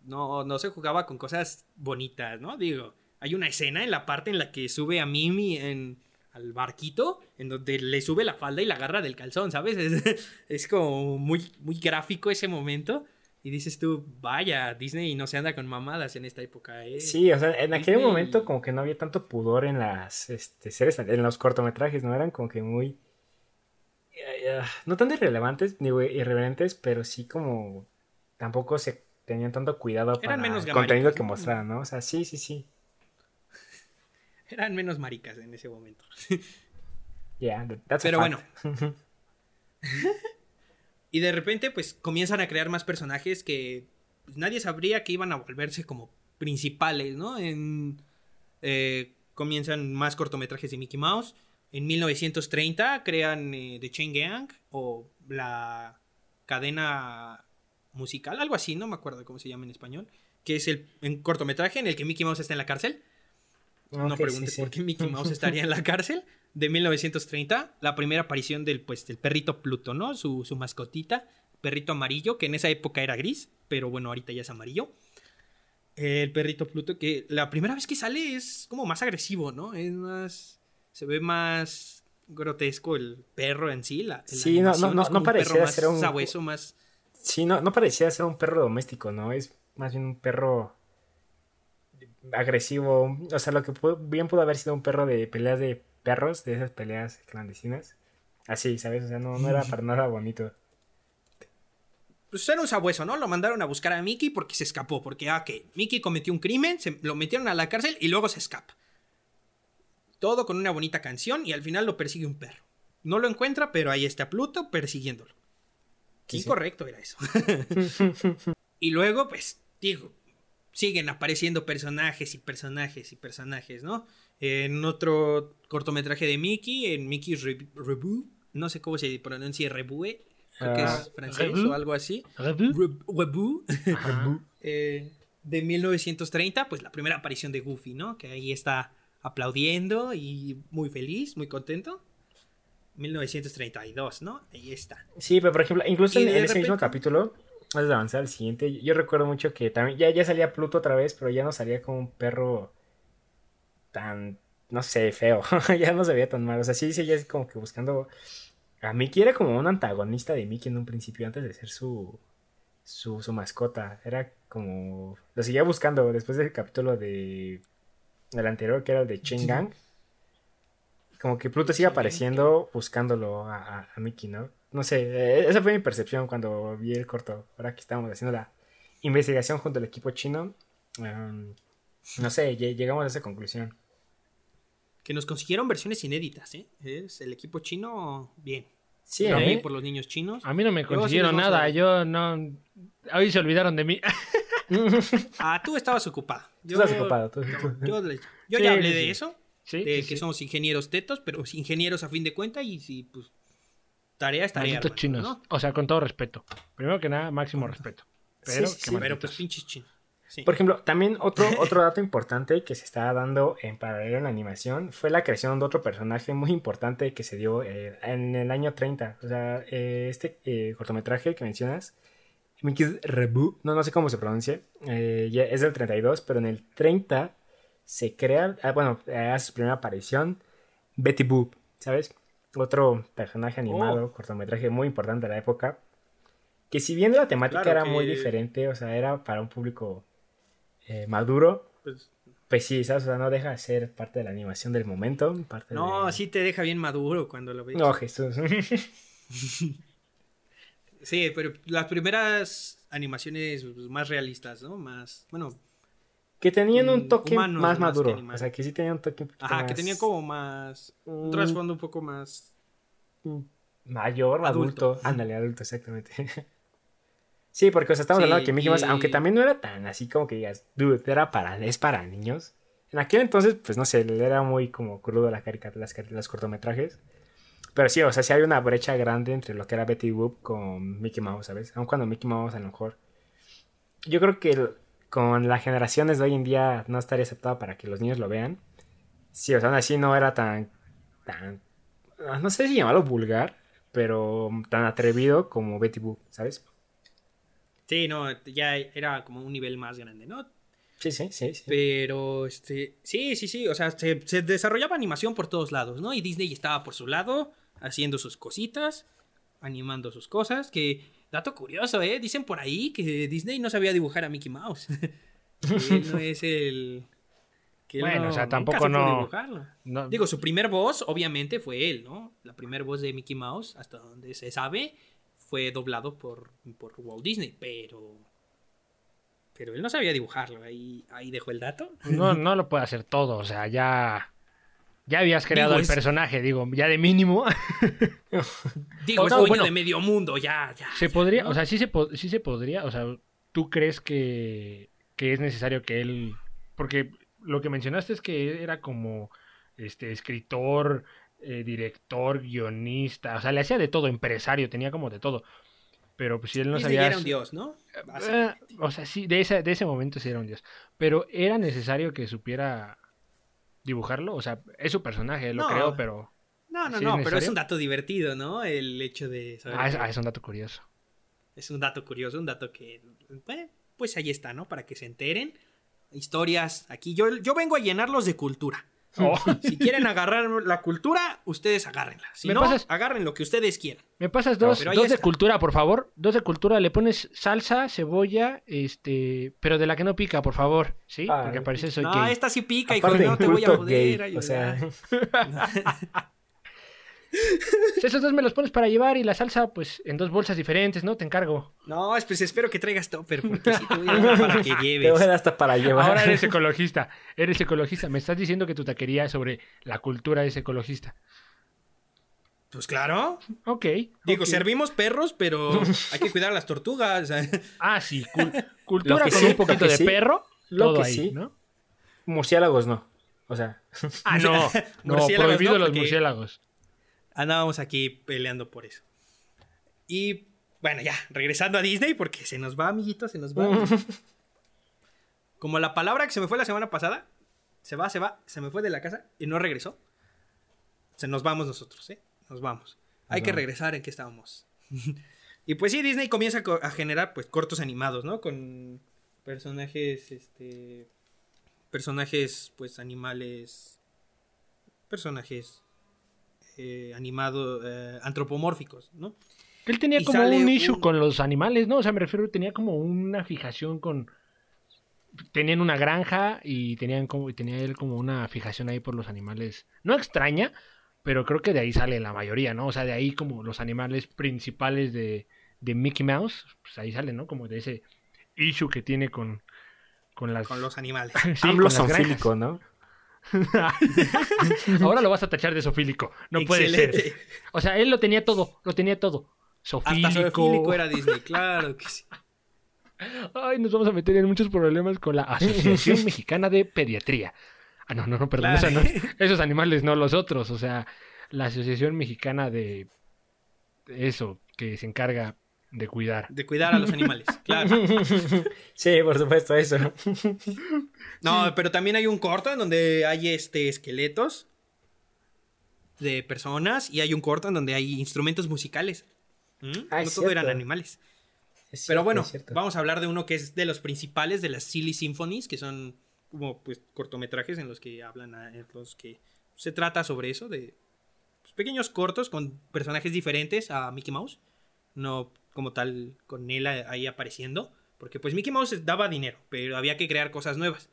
No, no se jugaba con cosas bonitas, ¿no? Digo, hay una escena en la parte en la que sube a Mimi en, al barquito, en donde le sube la falda y la agarra del calzón, ¿sabes? Es, como muy, muy gráfico ese momento. Y dices tú, vaya, Disney no se anda con mamadas en esta época. ¿eh? Sí, o sea, en aquel momento como que no había tanto pudor en las este, series, en los cortometrajes, ¿no? Eran como que muy no tan irrelevantes ni irreverentes, pero sí como tampoco se tenían tanto cuidado para el contenido que mostraran, ¿no? O sea, sí, sí, sí. Eran menos maricas en ese momento. Yeah, pero bueno. y de repente, pues comienzan a crear más personajes que pues, nadie sabría que iban a volverse como principales, ¿no? En, eh, comienzan más cortometrajes de Mickey Mouse. En 1930 crean eh, The Chain Gang o la cadena musical, algo así, no me acuerdo cómo se llama en español, que es el cortometraje en el que Mickey Mouse está en la cárcel. no preguntes por qué Mickey Mouse estaría en la cárcel. De 1930, la primera aparición del, pues, del perrito Pluto, ¿no? Su, su mascotita, perrito amarillo, que en esa época era gris, pero bueno, ahorita ya es amarillo. El perrito Pluto, que la primera vez que sale es como más agresivo, ¿no? Es más se ve más grotesco el perro en sí. La, sí, no, no, no, parecía ser un. Sabueso, más. Sí, no, no parecía ser un perro doméstico, ¿no? Es más bien un perro agresivo. O sea, lo que bien pudo haber sido un perro de peleas de perros, de esas peleas clandestinas. Así, ¿sabes? O sea, no, no era para nada bonito. Pues era un sabueso, ¿no? Lo mandaron a buscar a Mickey porque se escapó. Porque, ah, que Mickey cometió un crimen, se lo metieron a la cárcel y luego se escapa. Todo con una bonita canción y al final lo persigue un perro. No lo encuentra, pero ahí está Pluto persiguiéndolo. Qué Incorrecto era eso. y luego, pues, digo, siguen apareciendo personajes y personajes y personajes, ¿no? En otro cortometraje de Mickey, en Mickey's Reboot, no sé cómo se pronuncia Rebue, creo que es ah, francés o algo así. Reboot. Eh, de 1930, pues la primera aparición de Goofy, ¿no? Que ahí está aplaudiendo y muy feliz, muy contento. 1932, ¿no? Ahí está. Sí, pero por ejemplo, incluso en, ese mismo capítulo, antes de avanzar al siguiente, yo recuerdo mucho que también ya, ya salía Pluto otra vez, pero ya no salía como un perro tan, no sé, feo. ya no se veía tan mal. O sea, sí seguía como que buscando. A Mickey era como un antagonista de Mickey en un principio, antes de ser su, su, su mascota. Era como. Lo seguía buscando después del capítulo de el anterior, que era el de Gang Como que Pluto sigue apareciendo buscándolo a, Mickey, ¿no? No sé, eh, esa fue mi percepción cuando vi el corto. Ahora que estamos haciendo la investigación junto al equipo chino, em, no sé, llegamos a esa conclusión. Que nos consiguieron versiones inéditas, ¿eh? Es el equipo chino, bien. Sí, ¿eh? por los niños chinos. A mí no me consiguieron nada, yo no... Hoy se olvidaron de mí. ah, tú estabas ocupado. Yo, Estás ocupado. Yo, ya hablé de eso. de que somos ingenieros tetos, pero ingenieros a fin de cuentas y si, pues, tarea es tarea. chinos. O sea, con todo respeto. Primero que nada, máximo respeto. Pero, pero pues pinches chinos. Por ejemplo, también otro, otro dato importante que se estaba dando en paralelo en la animación fue la creación de otro personaje muy importante que se dio eh, en el año 30. O sea, eh, este eh, cortometraje que mencionas Mickey's Reboot, no, no sé cómo se pronuncia, es del 32, pero en el 30 se crea, ah, bueno, hace su primera aparición Betty Boop, ¿sabes? Otro personaje animado, oh. cortometraje muy importante de la época, que si bien la temática era muy diferente, o sea, era para un público eh, maduro, pues, pues, sí, ¿sabes? O sea, no deja de ser parte de la animación del momento. Parte no, sí te deja bien maduro cuando lo ves. No, Jesús. Sí, pero las primeras animaciones más realistas, ¿no? Más, bueno... Que tenían un toque más maduro. o sea, que sí tenían un toque Ajá, que tenían como más... Un mm. trasfondo un poco más... Mm. Mayor, adulto. Ándale, adulto, exactamente. sí, porque o sea, estamos hablando de que Mickey Mouse, aunque también no era tan así como que digas, dude, era para, es para niños. En aquel entonces, pues no sé, era muy como crudo la caricatura, las, los cortometrajes. Pero sí, o sea, sí hay una brecha grande entre lo que era Betty Boop con Mickey Mouse, ¿sabes? Aun cuando Mickey Mouse a lo mejor. Yo creo que con las generaciones de hoy en día no estaría aceptado para que los niños lo vean. Sí, o sea, aún así no era tan. tan. No sé si llamarlo vulgar, pero tan atrevido como Betty Boop, ¿sabes? Sí, no, ya era como un nivel más grande, ¿no? Sí, sí, sí, Pero, este, sí, sí, sí, o sea, se, se, desarrollaba animación por todos lados, ¿no? Y Disney estaba por su lado, haciendo sus cositas, animando sus cosas, que, dato curioso, ¿eh? Dicen por ahí que Disney no sabía dibujar a Mickey Mouse. él no es el... Que bueno, o sea, tampoco no, no, Digo, su primer voz, obviamente, fue él, ¿no? La primera voz de Mickey Mouse, hasta donde se sabe, fue doblado por, por Walt Disney, pero pero él no sabía dibujarlo, ahí, ahí dejó el dato. No, no lo puede hacer todo, o sea, ya. Ya habías creado el personaje, digo, ya de mínimo. digo, es dueño de medio mundo, ya, ya. Se podría, o sea, sí se, sí se podría, o sea, ¿tú crees que, que es necesario que él. Porque lo que mencionaste es que era como este escritor, eh, director, guionista, o sea, le hacía de todo, empresario, tenía como de todo. Pero pues si él no sabía. era un dios, ¿no? Eh, o sea, sí, de ese, de ese momento sí era un dios. Pero era necesario que supiera dibujarlo. O sea, es su personaje, lo creo, pero. No, no, no, pero es un dato divertido, ¿no? El hecho de saber. Ah, ah, es, un dato curioso. Es un dato curioso, un dato que. pues ahí está, ¿no? Para que se enteren. Historias aquí. Yo, yo vengo a llenarlos de cultura. Oh. Si quieren agarrar la cultura, ustedes agárrenla. Si no, agarren lo que ustedes quieran. Me pasas dos, dos de cultura, por favor. Dos de cultura. Le pones salsa, cebolla, este, pero de la que no pica, por favor. ¿Sí? Ah, Porque parece soy No, esta sí pica, hijo. No te voy a poder O sea... Esos dos me los pones para llevar y la salsa, pues, en dos bolsas diferentes, ¿no? Te encargo. No, pues espero que traigas topper, porque a dar para que lleves. Te voy a dar hasta para llevar. Ahora eres ecologista. Eres ecologista. Me estás diciendo que tu taquería sobre la cultura es ecologista. Pues claro. Ok. Digo, servimos perros, pero hay que cuidar a las tortugas. ah, sí. cultura con un poquito de perro. Lo todo que ahí, sí. ¿no? Murciélagos no. O sea. Ah, no. no, prohibido los murciélagos andábamos aquí peleando por eso. Y bueno, ya, regresando a Disney, porque se nos va, amiguito, se nos va. Como la palabra que se me fue la semana pasada, se va, se va, se me fue de la casa y no regresó. Se nos vamos nosotros, ¿eh? Nos vamos. Hay que regresar en que estábamos. y pues sí, Disney comienza a generar pues cortos animados, ¿no? Con personajes, este... Personajes, pues animales... Personajes eh, animado, eh, antropomórficos, ¿no? Él tenía como un issue con los animales, ¿no? O sea, me refiero, tenía como una fijación con... Tenían una granja y tenían como, y tenía él como una fijación ahí por los animales. No extraña, pero creo que de ahí sale la mayoría, ¿no? O sea, de ahí como los animales principales de, de Mickey Mouse, pues ahí sale, ¿no? Como de ese issue que tiene con, con las... Con los animales. sí, con ¿no? Ahora lo vas a tachar de sofílico. No puede ser. O sea, él lo tenía todo, lo tenía todo. Sofílico. Hasta sofílico era Disney, claro que sí. Ay, nos vamos a meter en muchos problemas con la Asociación Mexicana de Pediatría. Ah, no, no, no, perdón. esos animales, no los otros. O sea, la Asociación Mexicana de eso, que se encarga de cuidar. De cuidar a los animales, claro. sí, por supuesto, eso. No, pero también hay un corto en donde hay este esqueletos de personas y hay un corto en donde hay instrumentos musicales. ¿Mm? Ah, no todo eran animales. pero bueno, vamos a hablar de uno que es de los principales de las Silly Symphonies, que son como pues cortometrajes en los que hablan, en los que se trata sobre eso, de pues, pequeños cortos con personajes diferentes a Mickey Mouse. No como tal con él ahí apareciendo. Porque pues Mickey Mouse daba dinero, pero había que crear cosas nuevas.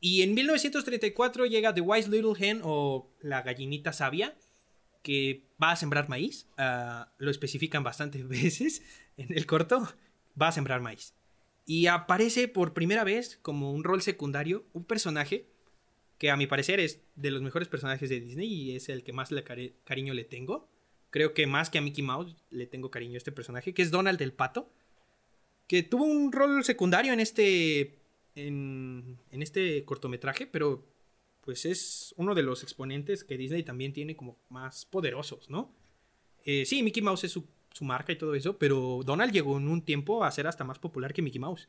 Y en 1934 llega The Wise Little Hen o la gallinita sabia, que va a sembrar maíz. Ah, lo especifican bastantes veces en el corto. Va a sembrar maíz. Y aparece por primera vez como un rol secundario un personaje que a mi parecer es de los mejores personajes de Disney y es el que más le cariño le tengo, creo que más que a Mickey Mouse le tengo cariño a este personaje, que es Donald el Pato, que tuvo un rol secundario en este, en, en este cortometraje, pero pues es uno de los exponentes que Disney también tiene como más poderosos, ¿no? Eh, sí, Mickey Mouse es su, su, marca y todo eso, pero Donald llegó en un tiempo a ser hasta más popular que Mickey Mouse.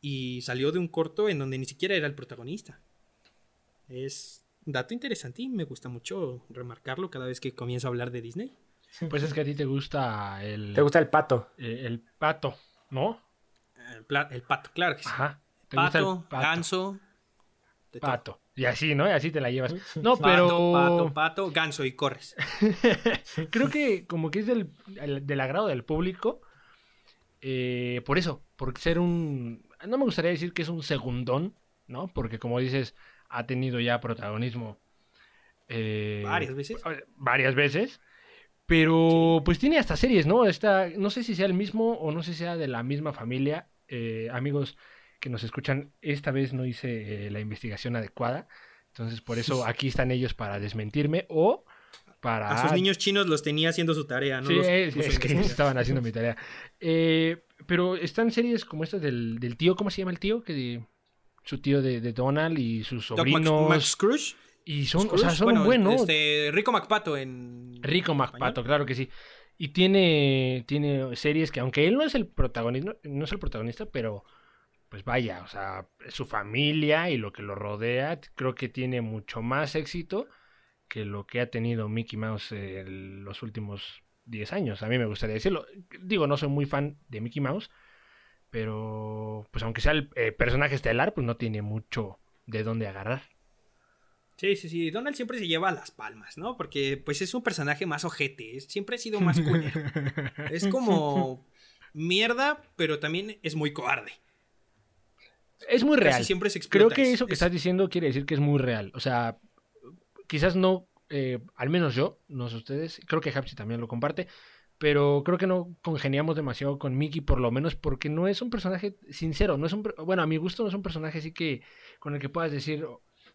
Y salió de un corto en donde ni siquiera era el protagonista. Es dato interesante y me gusta mucho remarcarlo cada vez que comienzo a hablar de Disney. Pues es que a ti te gusta el... Te gusta el pato. El, el pato, ¿no? El, el, pato, claro que sí. Ajá. Pato, pato, ganso. Pato. Y así, ¿no? Y así te la llevas. No, pero. Pato, pato, pato, ganso y corres. Creo que como que es del, del agrado del público. Eh, por eso, por ser un. No me gustaría decir que es un segundón, ¿no? Porque como dices, ha tenido ya protagonismo. Eh, varias veces. Varias veces. Pero pues tiene hasta series, ¿no? Está, no sé si sea el mismo o no sé si sea de la misma familia. Eh, amigos, que nos escuchan, esta vez no hice eh, la investigación adecuada. Entonces, por eso aquí están ellos para desmentirme o para... A sus niños chinos los tenía haciendo su tarea, ¿no? Sí, es, que estaban haciendo mi tarea. Pero están series como estas del, tío, ¿cómo se llama el tío? Que su tío de, Donald y sus sobrinos. Max, Scrooge. Y son, o sea, son buenos. Este, Rico MacPato en. Rico MacPato, claro que sí. Y tiene, tiene series que, aunque él no es el protagonista, no es el protagonista, pero pues vaya, o sea, su familia y lo que lo rodea, creo que tiene mucho más éxito que lo que ha tenido Mickey Mouse en los últimos 10 años. A mí me gustaría decirlo. Digo, no soy muy fan de Mickey Mouse, pero pues aunque sea el eh, personaje estelar, pues no tiene mucho de dónde agarrar. Sí, sí, sí. Donald siempre se lleva las palmas, ¿no? Porque pues es un personaje más ojete. Siempre ha sido más culero. es como mierda, pero también es muy cobarde. Es muy real. siempre se Creo que eso que estás diciendo quiere decir que es muy real. O sea, quizás no, eh, al menos yo, no sé ustedes, creo que Hapsi también lo comparte, pero creo que no congeniamos demasiado con Mickey, por lo menos porque no es un personaje sincero, no es un, bueno, a mi gusto no es un personaje así que con el que puedas decir,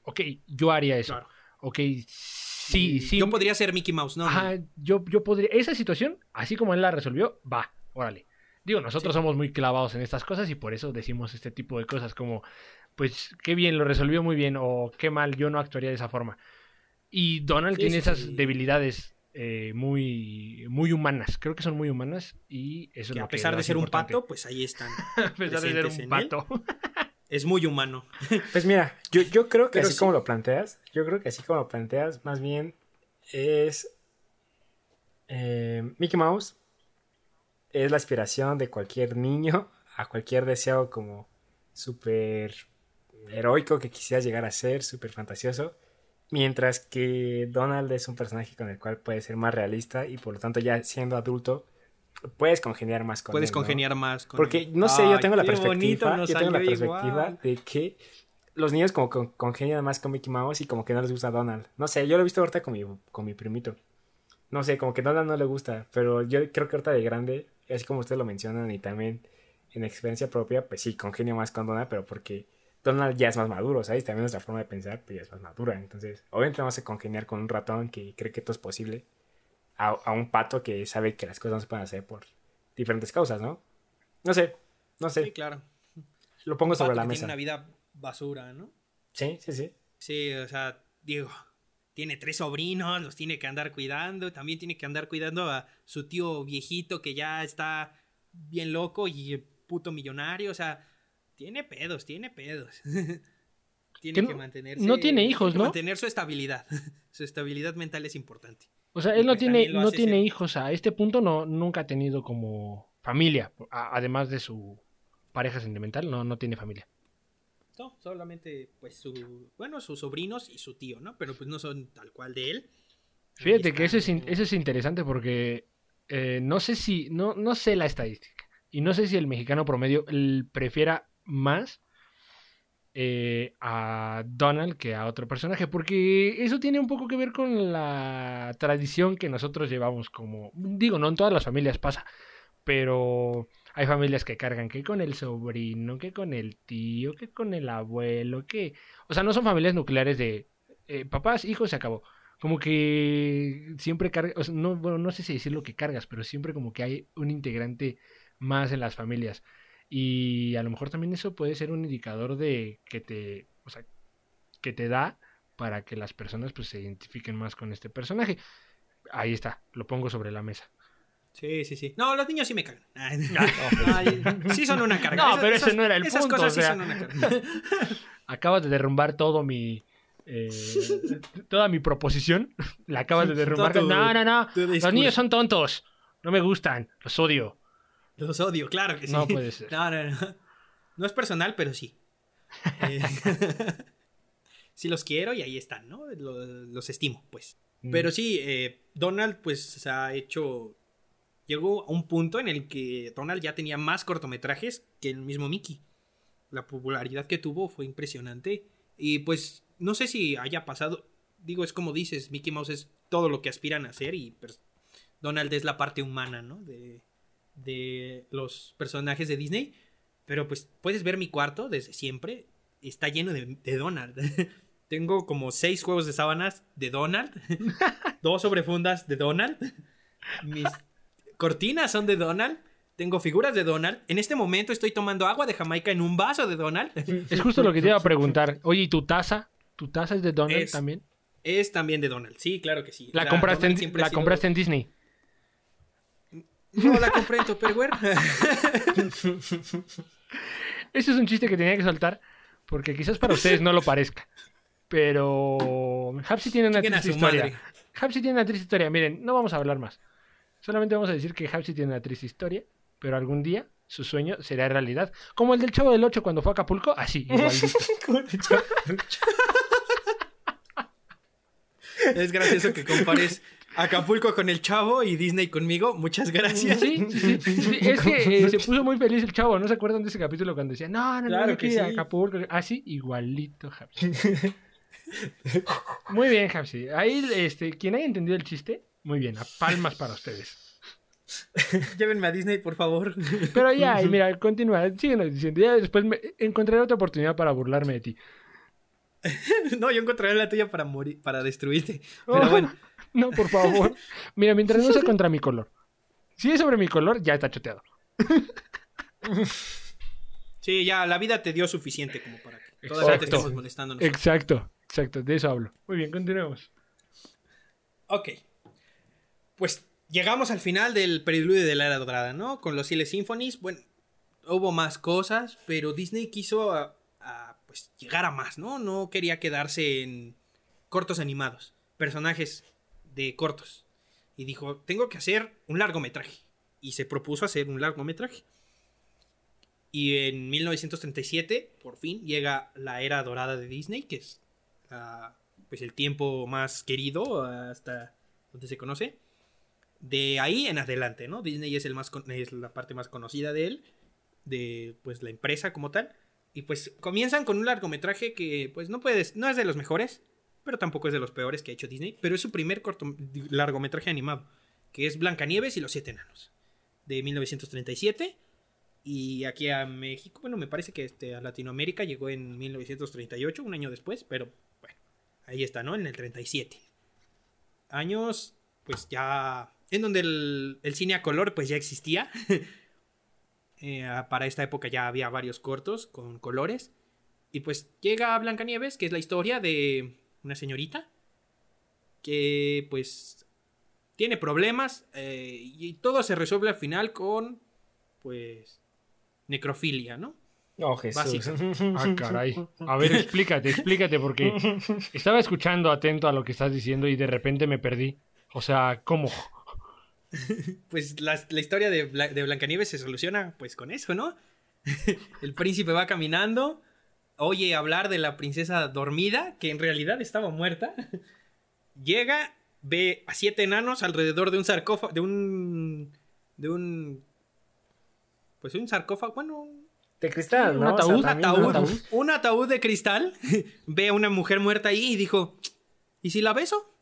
ok, yo haría eso, ok, sí, sí. Yo podría ser Mickey Mouse, ¿no? Ajá, yo, yo podría, esa situación, así como él la resolvió, va, órale. Digo, nosotros somos muy clavados en estas cosas y por eso decimos este tipo de cosas como, pues, qué bien, lo resolvió muy bien o qué mal, yo no actuaría de esa forma. Y Donald tiene esas debilidades eh, muy, muy humanas, creo que son muy humanas y eso que es a pesar de ser un pato, pues ahí están. a pesar de ser un pato. es muy humano. pues mira, yo, yo creo que así como lo planteas, yo creo que así como lo planteas, más bien es eh, Mickey Mouse es la aspiración de cualquier niño a cualquier deseo como súper heroico que quisieras llegar a ser, súper fantasioso. Mientras que Donald es un personaje con el cual puedes ser más realista y por lo tanto ya siendo adulto puedes congeniar más con puedes él. Puedes congeniar más con Porque no sé, yo tengo la perspectiva, yo tengo la perspectiva de que los niños como congenian más con Mickey Mouse y como que no les gusta Donald. No sé, yo lo he visto ahorita con mi, con mi primito. No sé, como que Donald no le gusta, pero yo creo que ahorita de grande así como ustedes lo mencionan y también en experiencia propia, pues sí, congenio más con Donald, pero porque Donald ya es más maduro, ¿sabes? También nuestra forma de pensar pues ya es más madura. Entonces, obviamente vamos a congeniar con un ratón que cree que todo es posible a, un pato que sabe que las cosas no se pueden hacer por diferentes causas, ¿no? No sé, no sé. Sí, claro. Lo pongo sobre la mesa. Tiene una vida basura, ¿no? Sí, sí, sí. Sí, o sea, digo, tiene tres sobrinos, los tiene que andar cuidando, también tiene que andar cuidando a su tío viejito que ya está bien loco y puto millonario, o sea, tiene pedos, tiene pedos. tiene que, mantenerse. No tiene hijos, ¿no? Mantener su estabilidad. su estabilidad mental es importante. O sea, él no pues tiene, no tiene hijos. A este punto no, nunca ha tenido como familia. además de su pareja sentimental, no, no tiene familia. No, solamente pues su, bueno, sus sobrinos y su tío, ¿no? Pero pues no son tal cual de él. Fíjate que eso es, eso es interesante porque eh, no sé si, no, no sé la estadística y no sé si el mexicano promedio prefiera más eh, a Donald que a otro personaje, porque eso tiene un poco que ver con la tradición que nosotros llevamos como, digo, no en todas las familias pasa, pero hay familias que cargan que con el sobrino, que con el tío, que con el abuelo, que... O sea, no son familias nucleares de eh, papás, hijos, se acabó. como que siempre cargas, no, bueno, no sé si decir lo que cargas, pero siempre como que hay un integrante más en las familias. Y a lo mejor también eso puede ser un indicador de que te, o sea, que te da para que las personas pues se identifiquen más con este personaje. Ahí está, lo pongo sobre la mesa. Sí, sí, sí. No, los niños sí me cagan. sí son una carga. No, pero ese no era el esas punto. Cosas sí son una carga. Acabas de derrumbar todo mi. Eh, toda mi proposición. La acabas de derrumbar. no, no, no. Los niños son tontos. No me gustan. Los odio. Los odio, claro que sí. No puede ser. No, no, no. No es personal, pero sí. Eh, sí los quiero y ahí están, ¿no? Los, estimo, pues. Mm. Pero sí, eh, Donald, pues, se ha hecho. Llegó a un punto en el que Donald ya tenía más cortometrajes que el mismo Mickey. La popularidad que tuvo fue impresionante. Y pues, no sé si haya pasado. Digo, es como dices, Mickey Mouse es todo lo que aspiran a hacer y pues, Donald es la parte humana, ¿no? De, de los personajes de Disney. Pero pues puedes ver mi cuarto desde siempre. Está lleno de, Donald. Tengo como seis juegos de sábanas de Donald. dos sobrefundas de Donald. Mis cortinas son de Donald. Tengo figuras de Donald. En este momento estoy tomando agua de Jamaica en un vaso de Donald. Es justo lo que te iba a preguntar. Oye, ¿y tu taza? ¿Tu taza es de Donald también? Es también de Donald, sí, claro que sí. ¿La, compraste, en, ¿la compraste en Disney? No la compré en Tupperware. Ese es un chiste que tenía que soltar, porque quizás para ustedes no lo parezca. Pero Hapsi tiene una triste historia. Hapsi tiene una triste historia. Miren, no vamos a hablar más. Solamente vamos a decir que Hapsi tiene una triste historia, pero algún día su sueño será realidad. Como el del Chavo del 8 cuando fue a Acapulco, así, es gracioso que compares Acapulco con el chavo y Disney conmigo, muchas gracias. Sí, es que eh, se puso muy feliz el chavo, ¿no se acuerdan de ese capítulo cuando decía, no, no, claro no, que sí. Acapulco? Así, igualito, Japsi. muy bien, Japsi. Ahí, este, quien haya entendido el chiste, muy bien, a palmas para ustedes. Llévenme a Disney, por favor. Pero ya, mira, continúa, síguenos diciendo. Ya después me encontraré otra oportunidad para burlarme de ti. no, yo encontraré la tuya para morir, para destruirte. Pero bueno. No, por favor. Mira, mientras no sea contra mi color. Si es sobre mi color, ya está choteado. Sí, ya la vida te dio suficiente como para que todavía te estemos molestando. Exacto, exacto, de eso hablo. Muy bien, continuemos. Ok. Pues llegamos al final del preludio de la era dorada, ¿no? Con los Silent Symphonies. Bueno, hubo más cosas, pero Disney quiso a, pues, llegar a más, ¿no? No quería quedarse en cortos animados. Personajes de cortos. Y dijo, tengo que hacer un largometraje. Y se propuso hacer un largometraje. Y en 1937, por fin, llega la era dorada de Disney, que es pues el tiempo más querido hasta donde se conoce. De ahí en adelante, ¿no? Disney es, el más, es la parte más conocida de él, de pues la empresa como tal. Y pues comienzan con un largometraje que pues no puedes, no es de los mejores, pero tampoco es de los peores que ha hecho Disney, pero es su primer corto, largometraje animado, que es Blancanieves y los siete enanos, de 1937. Y aquí a México, bueno, me parece que este, a Latinoamérica llegó en 1938, un año después, pero bueno, ahí está, ¿no? En el 37. Años, pues ya, en donde el, cine a color, pues ya existía. Eh, para esta época ya había varios cortos con colores. Y pues llega Blancanieves, que es la historia de una señorita que pues tiene problemas eh, y todo se resuelve al final con pues necrofilia, ¿no? Oh, Jesús. Ah, caray. A ver, explícate, explícate, porque estaba escuchando atento a lo que estás diciendo y de repente me perdí. O sea, ¿cómo? Pues la, historia de, de Blancanieves se soluciona pues con eso, ¿no? El príncipe va caminando oye hablar de la princesa dormida, que en realidad estaba muerta. Llega, ve a siete enanos alrededor de un sarcófago, de un... de un... pues un sarcófago, bueno... De cristal, ¿no? Un ataúd, un ataúd de cristal. ve a una mujer muerta ahí y dijo, ¿y si la beso?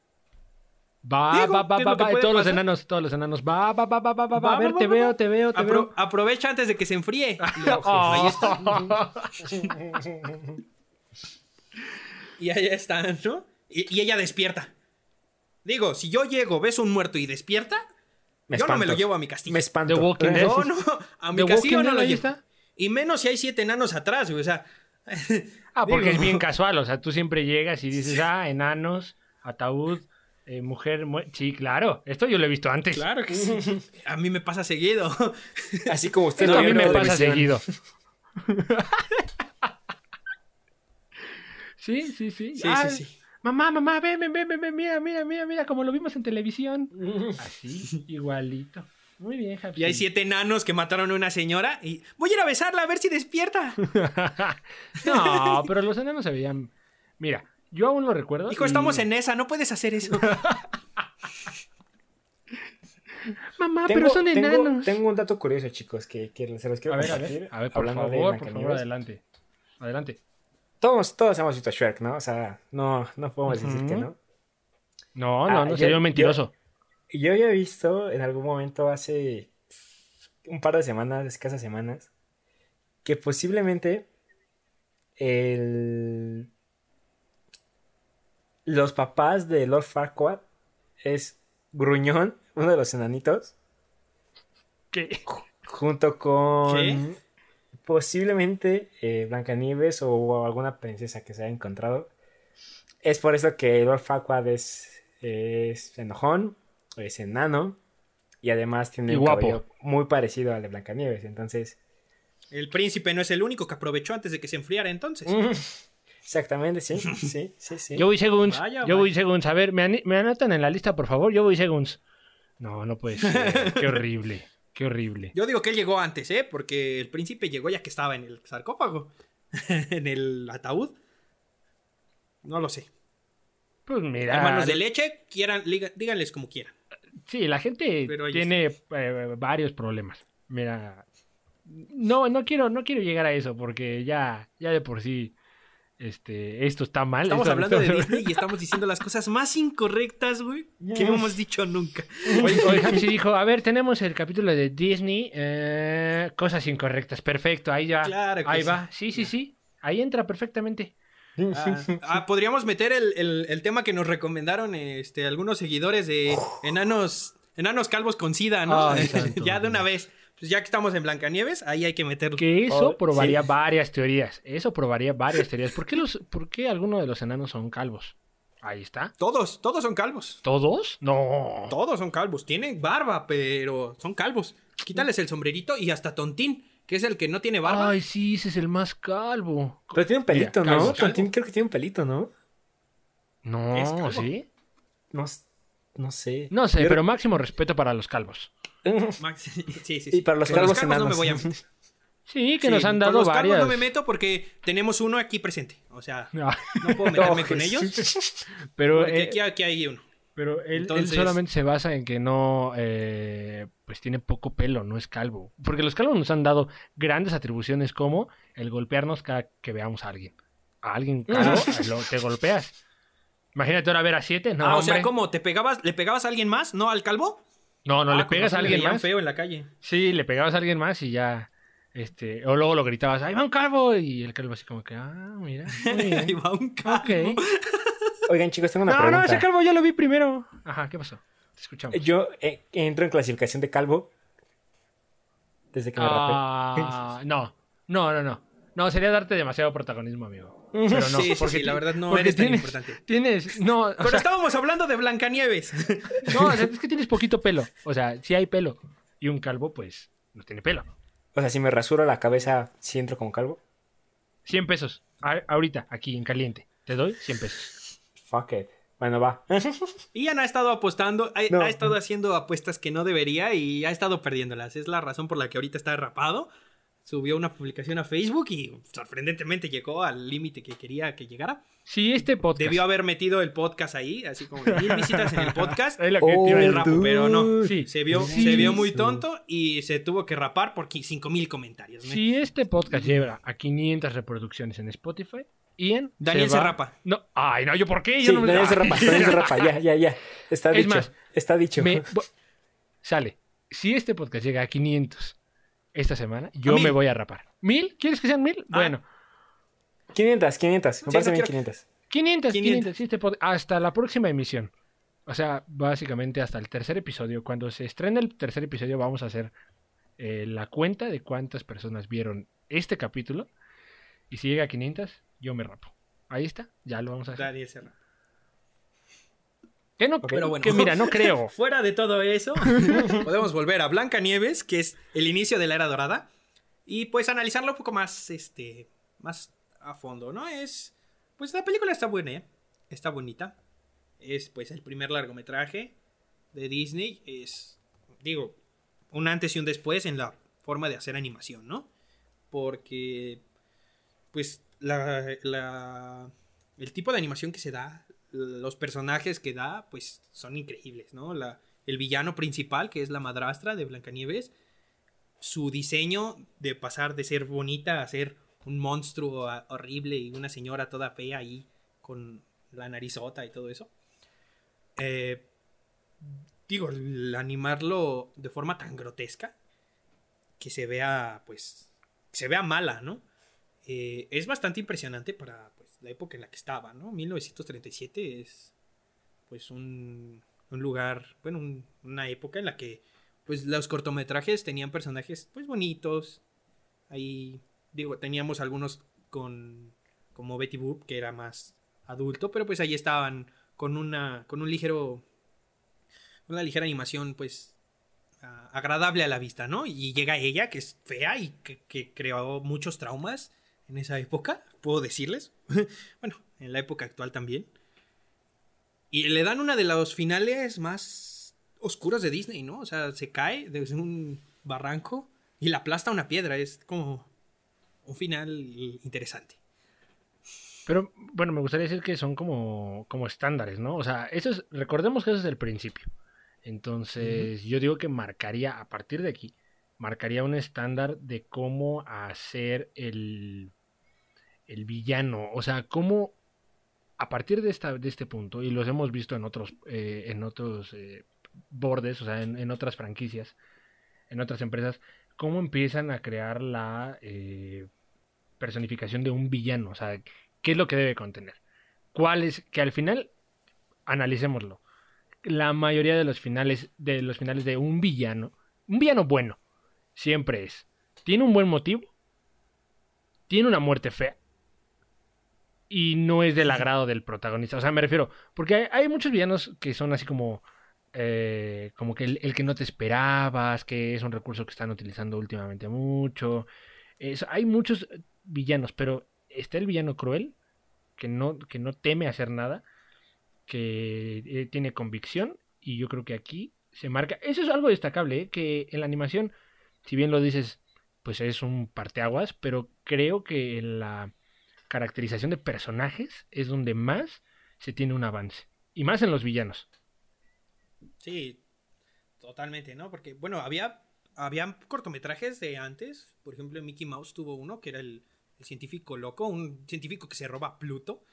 Va, va, va, va, va, todos los enanos, todos los enanos, va, va, va, va, va, va, a ver, te veo, te veo, te veo. Aprovecha antes de que se enfríe. Ahí está. y ahí está, ¿no? Y, ella despierta. Digo, si yo llego, ves un muerto y despierta, Me yo no me lo llevo a mi castillo. Me espanto. The Walking Dead. No, no, a mi The castillo no lo llevo. está. Y menos si hay siete enanos atrás, güey. O sea, Ah, porque Digo. es bien casual, o sea, tú siempre llegas y dices, ah, enanos, ataúd, eh, mujer, mu- sí, claro, esto yo lo he visto antes. claro que sí. A mí me pasa seguido. Así como usted Esto lo a mí me pasa televisión. seguido. sí, sí, sí. Sí, Ah, sí, sí. Mamá, mamá, ven, ven, ven, ven, mira, mira, mira, mira, como lo vimos en televisión. Así, igualito. Muy bien, Happy. Y hay siete enanos que mataron a una señora y voy a ir a besarla a ver si despierta. no, pero los enanos se veían. Mira, yo aún lo recuerdo. Hijo, y- estamos en esa, no puedes hacer eso. Mamá, Tengo, pero son tengo- enanos. tengo un dato curioso, chicos, que, que se los quiero A ver, a compartir. ver, a ver, por hablando de favor, por favor, adelante. Adelante. Todos, todos hemos visto Shrek, ¿no? O sea, no, no podemos decir Ujú. que no. No, Ah, no, no, yo- sería un yo- mentiroso. Y Yo había visto en algún momento hace un par de semanas, escasas semanas, que posiblemente el... los papás de Lord Farquaad es Gruñón, uno de los enanitos, ¿Qué? junto con ¿Qué? posiblemente eh, Blancanieves o alguna princesa que se haya encontrado. Es por eso que Lord Farquaad es, es enojón, es enano y además tiene Y un guapo. cabello muy parecido al de Blancanieves. Entonces, El príncipe no es el único que aprovechó antes de que se enfriara entonces. exactamente, sí, sí, sí, sí. Yo voy segunds. Vaya, yo voy segunds. A ver, ¿me, anotan en la lista, por favor? Yo voy segunds. No, no puede ser. Qué horrible. Qué horrible. Yo digo que él llegó antes, ¿eh? Porque el príncipe llegó ya que estaba en el sarcófago. en el ataúd. No lo sé. Pues mira. Hermanos de leche, quieran, díganles como quieran. Sí, la gente tiene eh, varios problemas. Mira, no, no quiero, no quiero llegar a eso porque ya, ya de por sí, este, esto está mal. Estamos Esto- hablando de Disney y estamos diciendo las cosas más incorrectas, güey, que no hemos dicho nunca. Hapsi dijo, a ver, tenemos el capítulo de Disney, eh, cosas incorrectas. Perfecto, ahí ya, Claro que ahí sí. va. Sí, sí, sí, ahí entra perfectamente. Ah, ah, podríamos meter el, el- el tema que nos recomendaron este, algunos seguidores de enanos, enanos calvos con sida, ¿no? Ay, santo ya de una vez. Pues ya que estamos en Blancanieves, ahí hay que meterlo. Que eso Oh, probaría sí. varias teorías. Eso probaría varias teorías. ¿Por qué, los, ¿Por qué algunos de los enanos son calvos? Ahí está. Todos, todos son calvos. ¿Todos? No. Todos son calvos. Tienen barba, pero son calvos. Quítales el sombrerito y hasta Tontín, que es el que no tiene barba. Ay, sí, ese es el más calvo. Pero tiene un pelito, Mira, ¿no? calvo, Tontín creo que tiene un pelito, ¿no? No. ¿sí? No, no sé. No sé, pero máximo respeto para los calvos. Max, sí, sí, sí. Y para los Con calvos no me voy a Sí, que Sí, nos han con dado los calvos varias. no me meto porque tenemos uno aquí presente. O sea, Ah, no puedo meterme No, con Jesús. ellos. pero eh, aquí, aquí hay uno. pero él, él Entonces- solamente se basa en que no, eh, pues tiene poco pelo, no es calvo. Porque los calvos nos han dado grandes atribuciones como el golpearnos cada que veamos a alguien. A alguien calvo, lo- te golpeas. Imagínate ahora ver a siete, no, ah, o sea, hombre. ¿cómo? ¿Te pegabas, ¿Le pegabas a alguien más? ¿No al calvo? No, no, Ah, le pegas a alguien más. feo en la calle. Sí, le pegabas a alguien más y ya. Este, o luego lo gritabas, ¡ahí va un calvo! Y el calvo así como que, ah, mira. Ahí va un calvo. Ok. Oigan, chicos, tengo una No, pregunta. no, ese calvo ya lo vi primero. Ajá, ¿qué pasó? Te escuchamos. Yo eh, entro en clasificación de calvo desde que me rapé. Ah, no, no, no, no. No, sería darte demasiado protagonismo, amigo. Pero no, Sí, porque sí, la verdad no eres tan tienes, importante. Tienes, no, o Pero sea, estábamos hablando de Blancanieves. no, o sea, es que tienes poquito pelo. O sea, sí hay pelo. Y un calvo, pues, no tiene pelo. O sea, si me rasuro la cabeza, ¿sí entro como calvo? 100 pesos. A- ahorita, aquí en caliente. Te doy 100 pesos. Fuck it. Bueno, va. Ian ha estado apostando, ha, No. ha estado haciendo apuestas que no debería y ha estado perdiéndolas. Es la razón por la que ahorita está rapado. Subió una publicación a Facebook y sorprendentemente llegó al límite que quería que llegara. Si este podcast... Debió haber metido el podcast ahí, así como mil visitas en el podcast. Es lo que rapo, pero no. Sí. Se vio, Sí. se vio muy tonto y se tuvo que rapar por 5000 comentarios. ¿no? Si este podcast lleva a 500 reproducciones en Spotify, Ian Daniel se, rapa. No, ay, no, ¿yo por qué? Yo Sí, no me- Daniel se rapa, Daniel se rapa. Ya, ya, ya. Está Es dicho. más, Está dicho. Me- sale. Si este podcast llega a 500 esta semana, yo me voy a rapar. ¿Mil? ¿Quieres que sean mil? Ah. Bueno, 500, 500. Me Sí, parece no bien quiero- 500. 500, 500. 500. sí, este pod- hasta la próxima emisión. O sea, básicamente hasta el tercer episodio. Cuando se estrena el tercer episodio vamos a hacer eh, la cuenta de cuántas personas vieron este capítulo. Y si llega a 500, yo me rapo. Ahí está, ya lo vamos a hacer. Daniel Serra. Que no, pero bueno, que mira, no creo. Fuera de todo eso, podemos volver a Blanca Nieves, que es el inicio de la era dorada, y pues analizarlo un poco más, este, más a fondo, ¿no? Es, pues la película está buena, ¿eh? está bonita. Es pues el primer largometraje de Disney. Es, digo, un antes y un después en la forma de hacer animación, ¿no? Porque, pues, la, la, el tipo de animación que se da, los personajes que da, pues son increíbles, ¿no? La, el villano principal, que es la madrastra de Blancanieves, su diseño de pasar de ser bonita a ser un monstruo horrible y una señora toda fea ahí con la narizota y todo eso. Eh, digo, el animarlo de forma tan grotesca que se vea, pues, se vea mala, ¿no? Eh, es bastante impresionante para la época en la que estaba, ¿no? 1937 es pues un, un lugar, bueno, una época en la que pues los cortometrajes tenían personajes pues bonitos. Ahí digo, teníamos algunos con como Betty Boop que era más adulto, pero pues ahí estaban con una con un ligero una ligera animación pues agradable a la vista, ¿no? Y llega ella que es fea y que creó muchos traumas en esa época, puedo decirles. bueno, en la época actual también. Y le dan una de los finales más oscuros de Disney, ¿no? O sea, se cae desde un barranco y la aplasta una piedra. Es como un final interesante. Pero bueno, me gustaría decir que son como, como estándares, ¿no? O sea, eso es, recordemos que eso es el principio. Entonces, yo digo que marcaría, a partir de aquí, marcaría un estándar de cómo hacer el, el villano. O sea, cómo a partir de, esta, de este punto, y los hemos visto en otros, eh, en otros eh, bordes, o sea, en, otras franquicias, en otras empresas, cómo empiezan a crear la eh, personificación de un villano. O sea, qué es lo que debe contener. ¿Cuál es? Que al final, analicémoslo. La mayoría de los finales, de los finales de un villano, un villano bueno, siempre es. Tiene un buen motivo. Tiene una muerte fea y no es del agrado del protagonista. O sea, me refiero, porque hay, muchos villanos que son así como, eh, como que el, que no te esperabas, que es un recurso que están utilizando últimamente mucho. hay muchos villanos, pero está el villano cruel, que no, que no teme hacer nada, que eh, tiene convicción, y yo creo que aquí se marca. Eso es algo destacable, ¿eh? que en la animación, si bien lo dices, pues es un parteaguas, pero creo que en la caracterización de personajes es donde más se tiene un avance. Y más en los villanos. Sí, totalmente, ¿no? Porque, bueno, había, había cortometrajes de antes. Por ejemplo, Mickey Mouse tuvo uno que era el, científico loco, un científico que se roba Pluto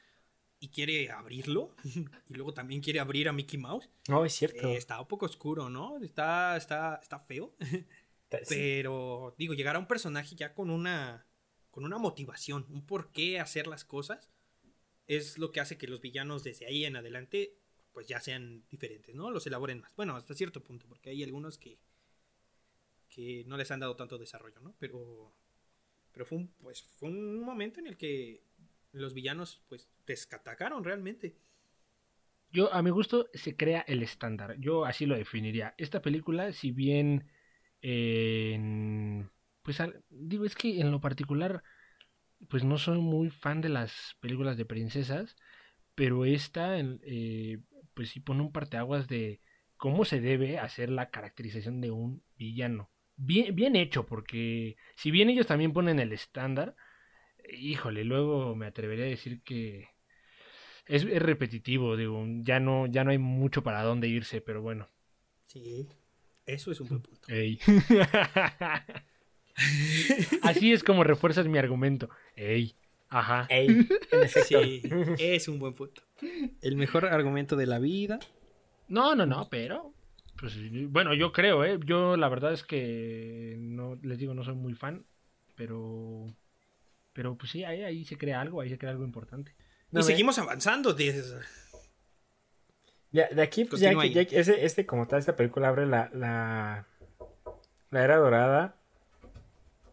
y quiere abrirlo. y luego también quiere abrir a Mickey Mouse. No, es cierto. Eh, está un poco oscuro, ¿no? Está, está, está feo. Pero, digo, llegar a un personaje ya con una con una motivación, un por qué hacer las cosas, es lo que hace que los villanos desde ahí en adelante pues ya sean diferentes, ¿no? Los elaboren más. Bueno, hasta cierto punto, porque hay algunos que que no les han dado tanto desarrollo, ¿no? Pero pero fue un pues fue un momento en el que los villanos pues descatacaron realmente. Yo a mi gusto se crea el estándar. Yo así lo definiría. Esta película, si bien en pues digo, es que en lo particular, pues no soy muy fan de las películas de princesas, pero esta, eh, pues sí pone un parteaguas de cómo se debe hacer la caracterización de un villano. Bien, bien hecho, porque si bien ellos también ponen el estándar, híjole, luego me atrevería a decir que es, repetitivo, digo, ya no, ya no hay mucho para dónde irse, pero bueno. Sí, eso es un buen punto. Así es como refuerzas mi argumento. Ey. Ajá. Ey. Sí, es un buen punto. El mejor argumento de la vida. No, no, no, pero. Pues, bueno, yo creo, ¿eh? Yo la verdad es que no les digo, no soy muy fan, pero. Pero pues sí, ahí, se crea algo, ahí se crea algo importante. y seguimos avanzando. Ya, de aquí, pues ya, ya, ese, este, como tal, esta película abre la, la, la era dorada.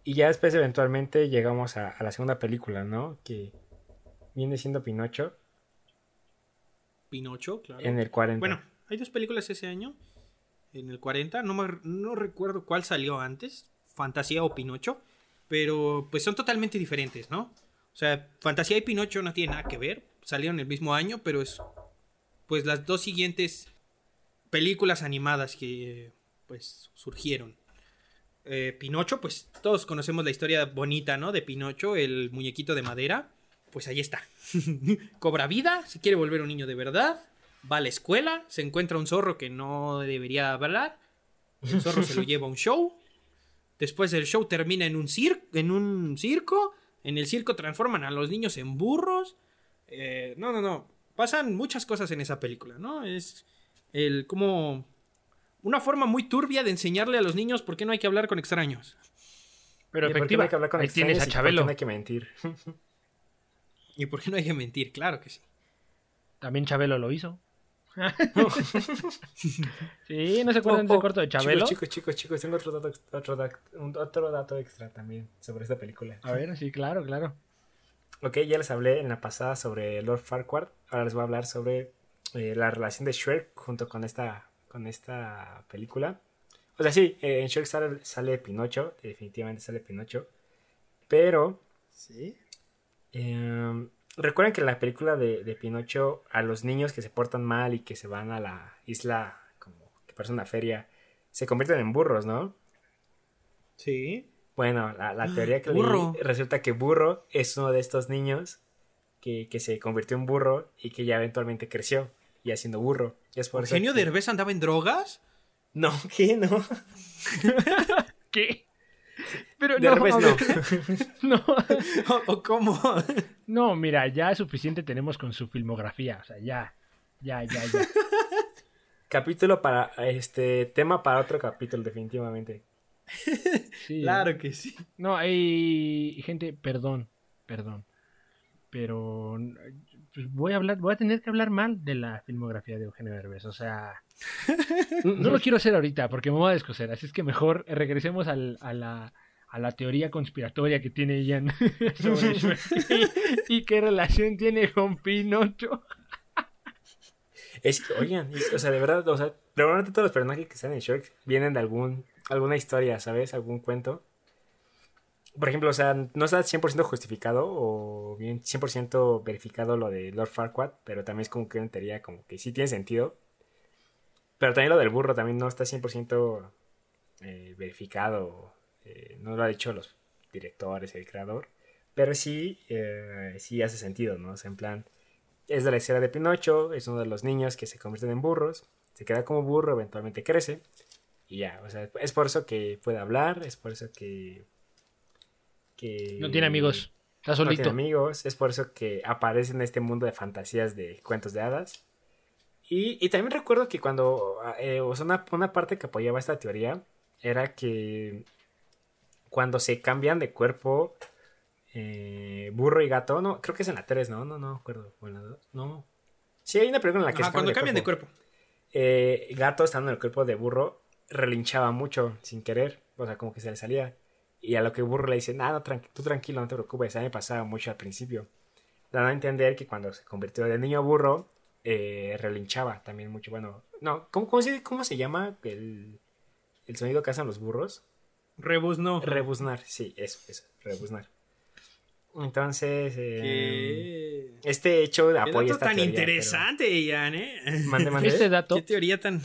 Y ya después, eventualmente, llegamos a, a la segunda película, ¿no? Que viene siendo Pinocho. Pinocho, claro. En el 40. Bueno, hay dos películas ese año. En el 40, no, me, no recuerdo cuál salió antes, Fantasía o Pinocho, pero pues son totalmente diferentes, ¿no? O sea, Fantasía y Pinocho no tienen nada que ver, salieron el mismo año, pero es pues las dos siguientes películas animadas que pues surgieron. Eh, Pinocho, pues todos conocemos la historia bonita, ¿no? De Pinocho, el muñequito de madera. Pues ahí está. Cobra vida, se quiere volver un niño de verdad va a la escuela, se encuentra un zorro que no debería hablar, el zorro se lo lleva a un show, después el show termina en un, en un circo, en el circo transforman a los niños en burros, eh, no, no, no, pasan muchas cosas en esa película, ¿no? Es el como una forma muy turbia de enseñarle a los niños por qué no hay que hablar con extraños. Pero efectivamente, hay que hablar con Ahí tienes a Chabelo. no hay que mentir. ¿Y por qué no hay que mentir? Claro que sí. También Chabelo lo hizo. sí, ¿no se acuerdan del corto de Chabelo? Chicos, chicos, chicos, tengo otro dato, otro, dato, otro dato extra también sobre esta película. A ver, sí, claro, claro. Ok, ya les hablé en la pasada sobre Lord Farquaad. Ahora les voy a hablar sobre eh, la relación de Shrek junto con esta, con esta película. O sea, sí, eh, en Shrek sale, sale, Pinocho, definitivamente sale Pinocho. Pero. Sí. Eh, Recuerden que en la película de, Pinocho, a los niños que se portan mal y que se van a la isla como que parece una feria, se convierten en burros, ¿no? Sí. Bueno, la, ah, teoría que leí, resulta que Burro es uno de estos niños que, se convirtió en burro y que ya eventualmente creció y haciendo burro. es por ¿Genio Derbez andaba en drogas? No, ¿qué? No. ¿Qué? Pero no, no. ¿O cómo? No, mira, ya suficiente tenemos con su filmografía. O sea, ya, ya, ya, ya. Capítulo para, este, tema para otro capítulo, definitivamente. claro que sí. No, hay gente, perdón, perdón. Pero pues, voy a hablar, voy a tener que hablar mal de la filmografía de Eugenio Derbez. O sea, no lo quiero hacer ahorita porque me voy a descoser. Así es que mejor regresemos al, a la a la teoría conspiratoria que tiene Ian sobre y, qué relación tiene con Pinocho. Es que, oigan, o sea, de verdad, o sea, probablemente todos los personajes que están en Shrek vienen de algún, alguna historia, ¿sabes? Algún cuento. Por ejemplo, o sea, no está 100% justificado o bien 100% verificado lo de Lord Farquaad, pero también es como que una teoría como que sí tiene sentido. Pero también lo del burro también no está 100% eh, verificado eh, no lo ha dicho los directores, el creador, pero sí, eh, sí hace sentido, ¿no? O sea, en plan, es de la historia de Pinocho, es uno de los niños que se convierten en burros, se queda como burro, eventualmente crece, y ya, o sea, es por eso que puede hablar, es por eso que... que no tiene amigos, está solito. No tiene amigos, es por eso que aparece en este mundo de fantasías de cuentos de hadas. Y, y también recuerdo que cuando, eh, o sea, una, una parte que apoyaba esta teoría era que cuando se cambian de cuerpo eh, burro y gato, no, creo que es en la 3, no, no, no, acuerdo, no. Sí, hay una película en la que se cuando cambian de cuerpo. Eh, gato estando en el cuerpo de burro relinchaba mucho sin querer, o sea, como que se le salía. Y a lo que burro le dice, nada, tú tranquilo, no te preocupes, a mí me pasaba mucho al principio. Dando a entender que cuando se convirtió de niño a burro, eh, relinchaba también mucho. Bueno, no, ¿cómo, cómo, se, cómo se llama el, el sonido que hacen los burros? Rebuzno. Rebuznar, sí, eso, eso, rebuznar. Entonces, eh, este hecho de apoyo esta tan interesante, Ian, ¿eh? Mande, mande. Este dato. Qué teoría tan,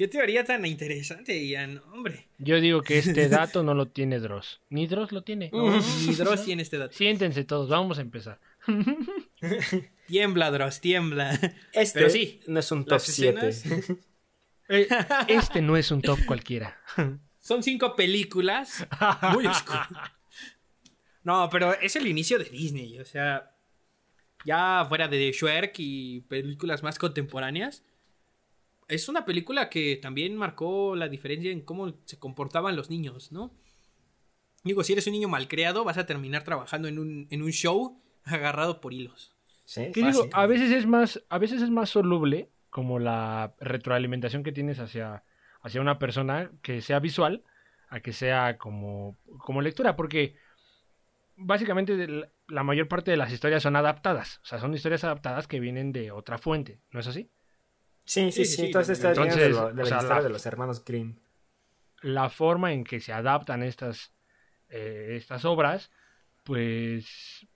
qué teoría tan interesante, Ian, hombre. Yo digo que este dato no lo tiene Dross. Ni Dross lo tiene. ni Dross tiene este dato. Siéntense todos, vamos a empezar. tiembla, Dross, tiembla. Este Pero sí, no es un top 7. Eh, este no es un top cualquiera. Son cinco películas muy oscuras. No, pero es el inicio de Disney, o sea, ya fuera de Shrek y películas más contemporáneas, es una película que también marcó la diferencia en cómo se comportaban los niños, ¿no? Digo, si eres un niño malcriado, vas a terminar trabajando en un, en un show agarrado por hilos. Sí, digo, a veces es más, a veces es más soluble como la retroalimentación que tienes hacia, hacia una persona que sea visual a que sea como, como lectura, porque básicamente la mayor parte de las historias son adaptadas, o sea, son historias adaptadas que vienen de otra fuente, ¿no es así? Sí, sí, sí, entonces está de, de, la de los hermanos Grimm. La forma en que se adaptan estas, eh, estas obras, pues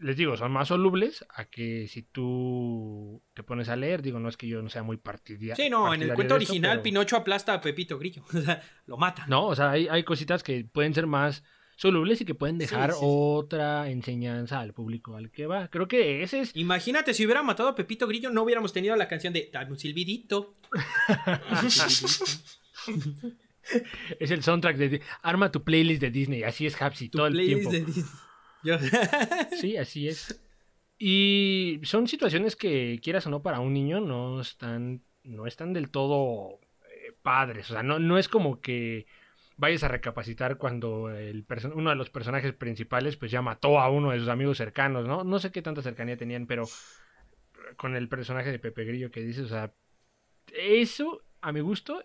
les digo, son más solubles a que si tú te pones a leer, digo, no es que yo no sea muy partidario. Sí, no, en el cuento original Pinocho aplasta a Pepito Grillo, o sea, lo mata. No, o sea, hay, hay cositas que pueden ser más solubles y que pueden dejar otra enseñanza al público al que va. Creo que ese es. Imagínate, si hubiera matado a Pepito Grillo, no hubiéramos tenido la canción de Dame un silbidito. es el soundtrack de. Arma tu playlist de Disney, así es Hapsi, todo el tiempo. De Disney. sí, así es. Y son situaciones que, quieras o no, para un niño no están, no están del todo eh, padres. O sea, no, no es como que vayas a recapacitar cuando el uno de los personajes principales pues ya mató a uno de sus amigos cercanos, ¿no? No sé qué tanta cercanía tenían, pero con el personaje de Pepe Grillo que dice, o sea, eso a mi gusto,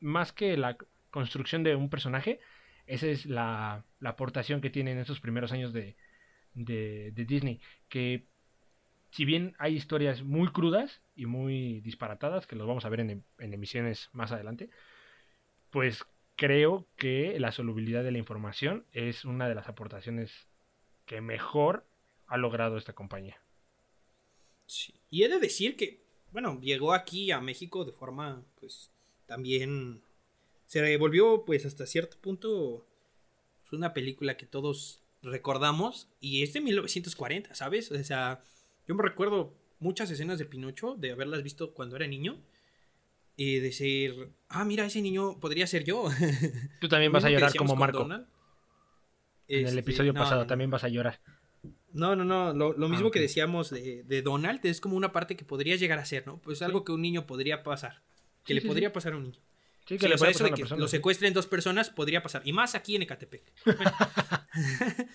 más que la construcción de un personaje, esa es la, aportación que tiene en esos primeros años de, de, Disney, que si bien hay historias muy crudas y muy disparatadas, que los vamos a ver en emisiones más adelante, pues creo que la solubilidad de la información es una de las aportaciones que mejor ha logrado esta compañía. Sí. Y he de decir que, bueno, llegó aquí a México de forma, pues, también se volvió, pues, hasta cierto punto, es una película que todos recordamos y es de 1940, ¿sabes? O sea, yo me recuerdo muchas escenas de Pinocho, de haberlas visto cuando era niño y decir, ah, mira, ese niño podría ser yo. Tú también vas a llorar como Marco. en el este, episodio pasado también vas a llorar. No, no, no. Lo, ah, mismo que decíamos de, Donald es como una parte que podría llegar a ser, ¿no? Pues algo que un niño podría pasar. Que le podría pasar a un niño. Sí, que le eso de que lo secuestren dos personas podría pasar. Y más aquí en Ecatepec.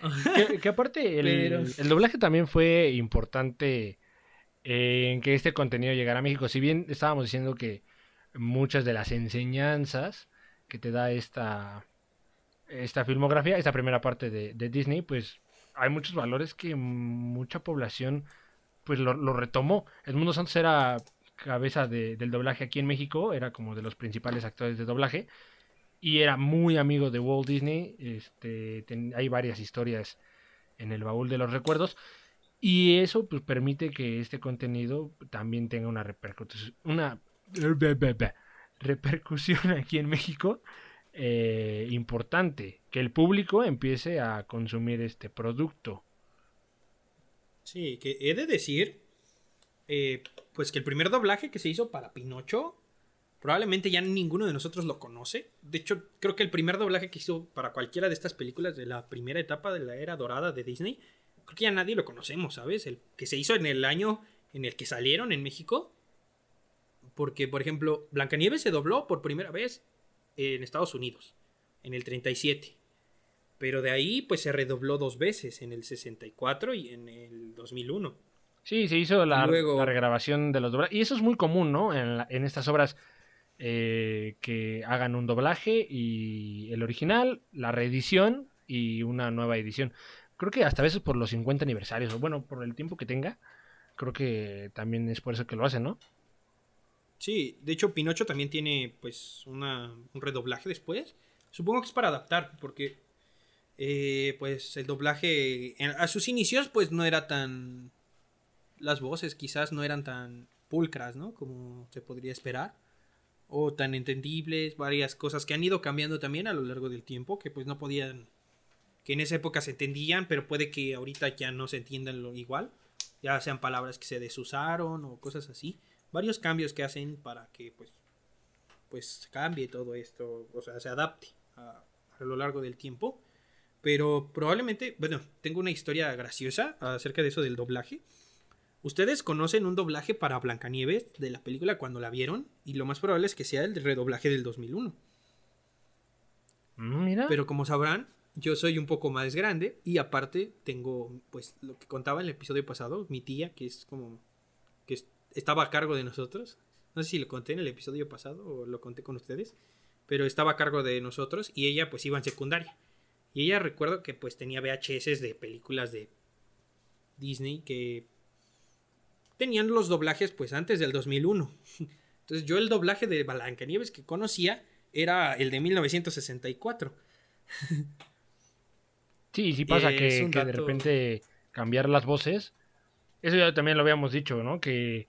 que, aparte, el doblaje también fue importante en que este contenido llegara a México. Si bien estábamos diciendo que muchas de las enseñanzas que te da esta, esta filmografía, esta primera parte de, Disney, pues hay muchos valores que mucha población pues lo, retomó. El Mundo Santos era cabeza del doblaje aquí en México, era como de los principales actores de doblaje y era muy amigo de Walt Disney. Este, hay varias historias en el baúl de los recuerdos. Y eso pues, permite que este contenido también tenga una repercusión, una repercusión aquí en México eh, importante, que el público empiece a consumir este producto. Sí, que he de decir, eh, pues que el primer doblaje que se hizo para Pinocho, probablemente ya ninguno de nosotros lo conoce. De hecho, creo que el primer doblaje que hizo para cualquiera de estas películas de la primera etapa de la era dorada de Disney creo que ya nadie lo conocemos, ¿sabes? El que se hizo en el año en el que salieron en México. Porque, por ejemplo, Blancanieves se dobló por primera vez en Estados Unidos, en el 37. Pero de ahí, pues se redobló dos veces, en el 64 y en el 2001. Sí, se hizo la, regrabación de los doblajes. Y eso es muy común, ¿no? En, estas obras eh, que hagan un doblaje y el original, la reedición y una nueva edición creo que hasta a veces por los 50 aniversarios, o bueno, por el tiempo que tenga, creo que también es por eso que lo hacen, ¿no? Sí, de hecho Pinocho también tiene pues una, un redoblaje después. Supongo que es para adaptar, porque eh, pues el doblaje a sus inicios pues no era tan... Las voces quizás no eran tan pulcras, ¿no? Como se podría esperar. O tan entendibles, varias cosas que han ido cambiando también a lo largo del tiempo, que pues no podían que en esa época se entendían, pero puede que ahorita ya no se entiendan lo igual. Ya sean palabras que se desusaron o cosas así. Varios cambios que hacen para que pues, pues cambie todo esto, o sea, se adapte a, lo largo del tiempo. Pero probablemente, bueno, tengo una historia graciosa acerca de eso del doblaje. Ustedes conocen un doblaje para Blancanieves de la película cuando la vieron y lo más probable es que sea el redoblaje del 2001. Mm, mira. Pero como sabrán, yo soy un poco más grande y aparte tengo, pues, lo que contaba en el episodio pasado, mi tía, que es como, que es estaba a cargo de nosotros. No sé si lo conté en el episodio pasado o lo conté con ustedes, pero estaba a cargo de nosotros y ella pues iba en secundaria. Y ella recuerdo que pues tenía VHS de películas de Disney que tenían los doblajes pues antes del 2001. Entonces yo el doblaje de Blancanieves que conocía era el de 1964. Sí, sí pasa que, de repente cambiar las voces. Eso ya también lo habíamos dicho, ¿no? Que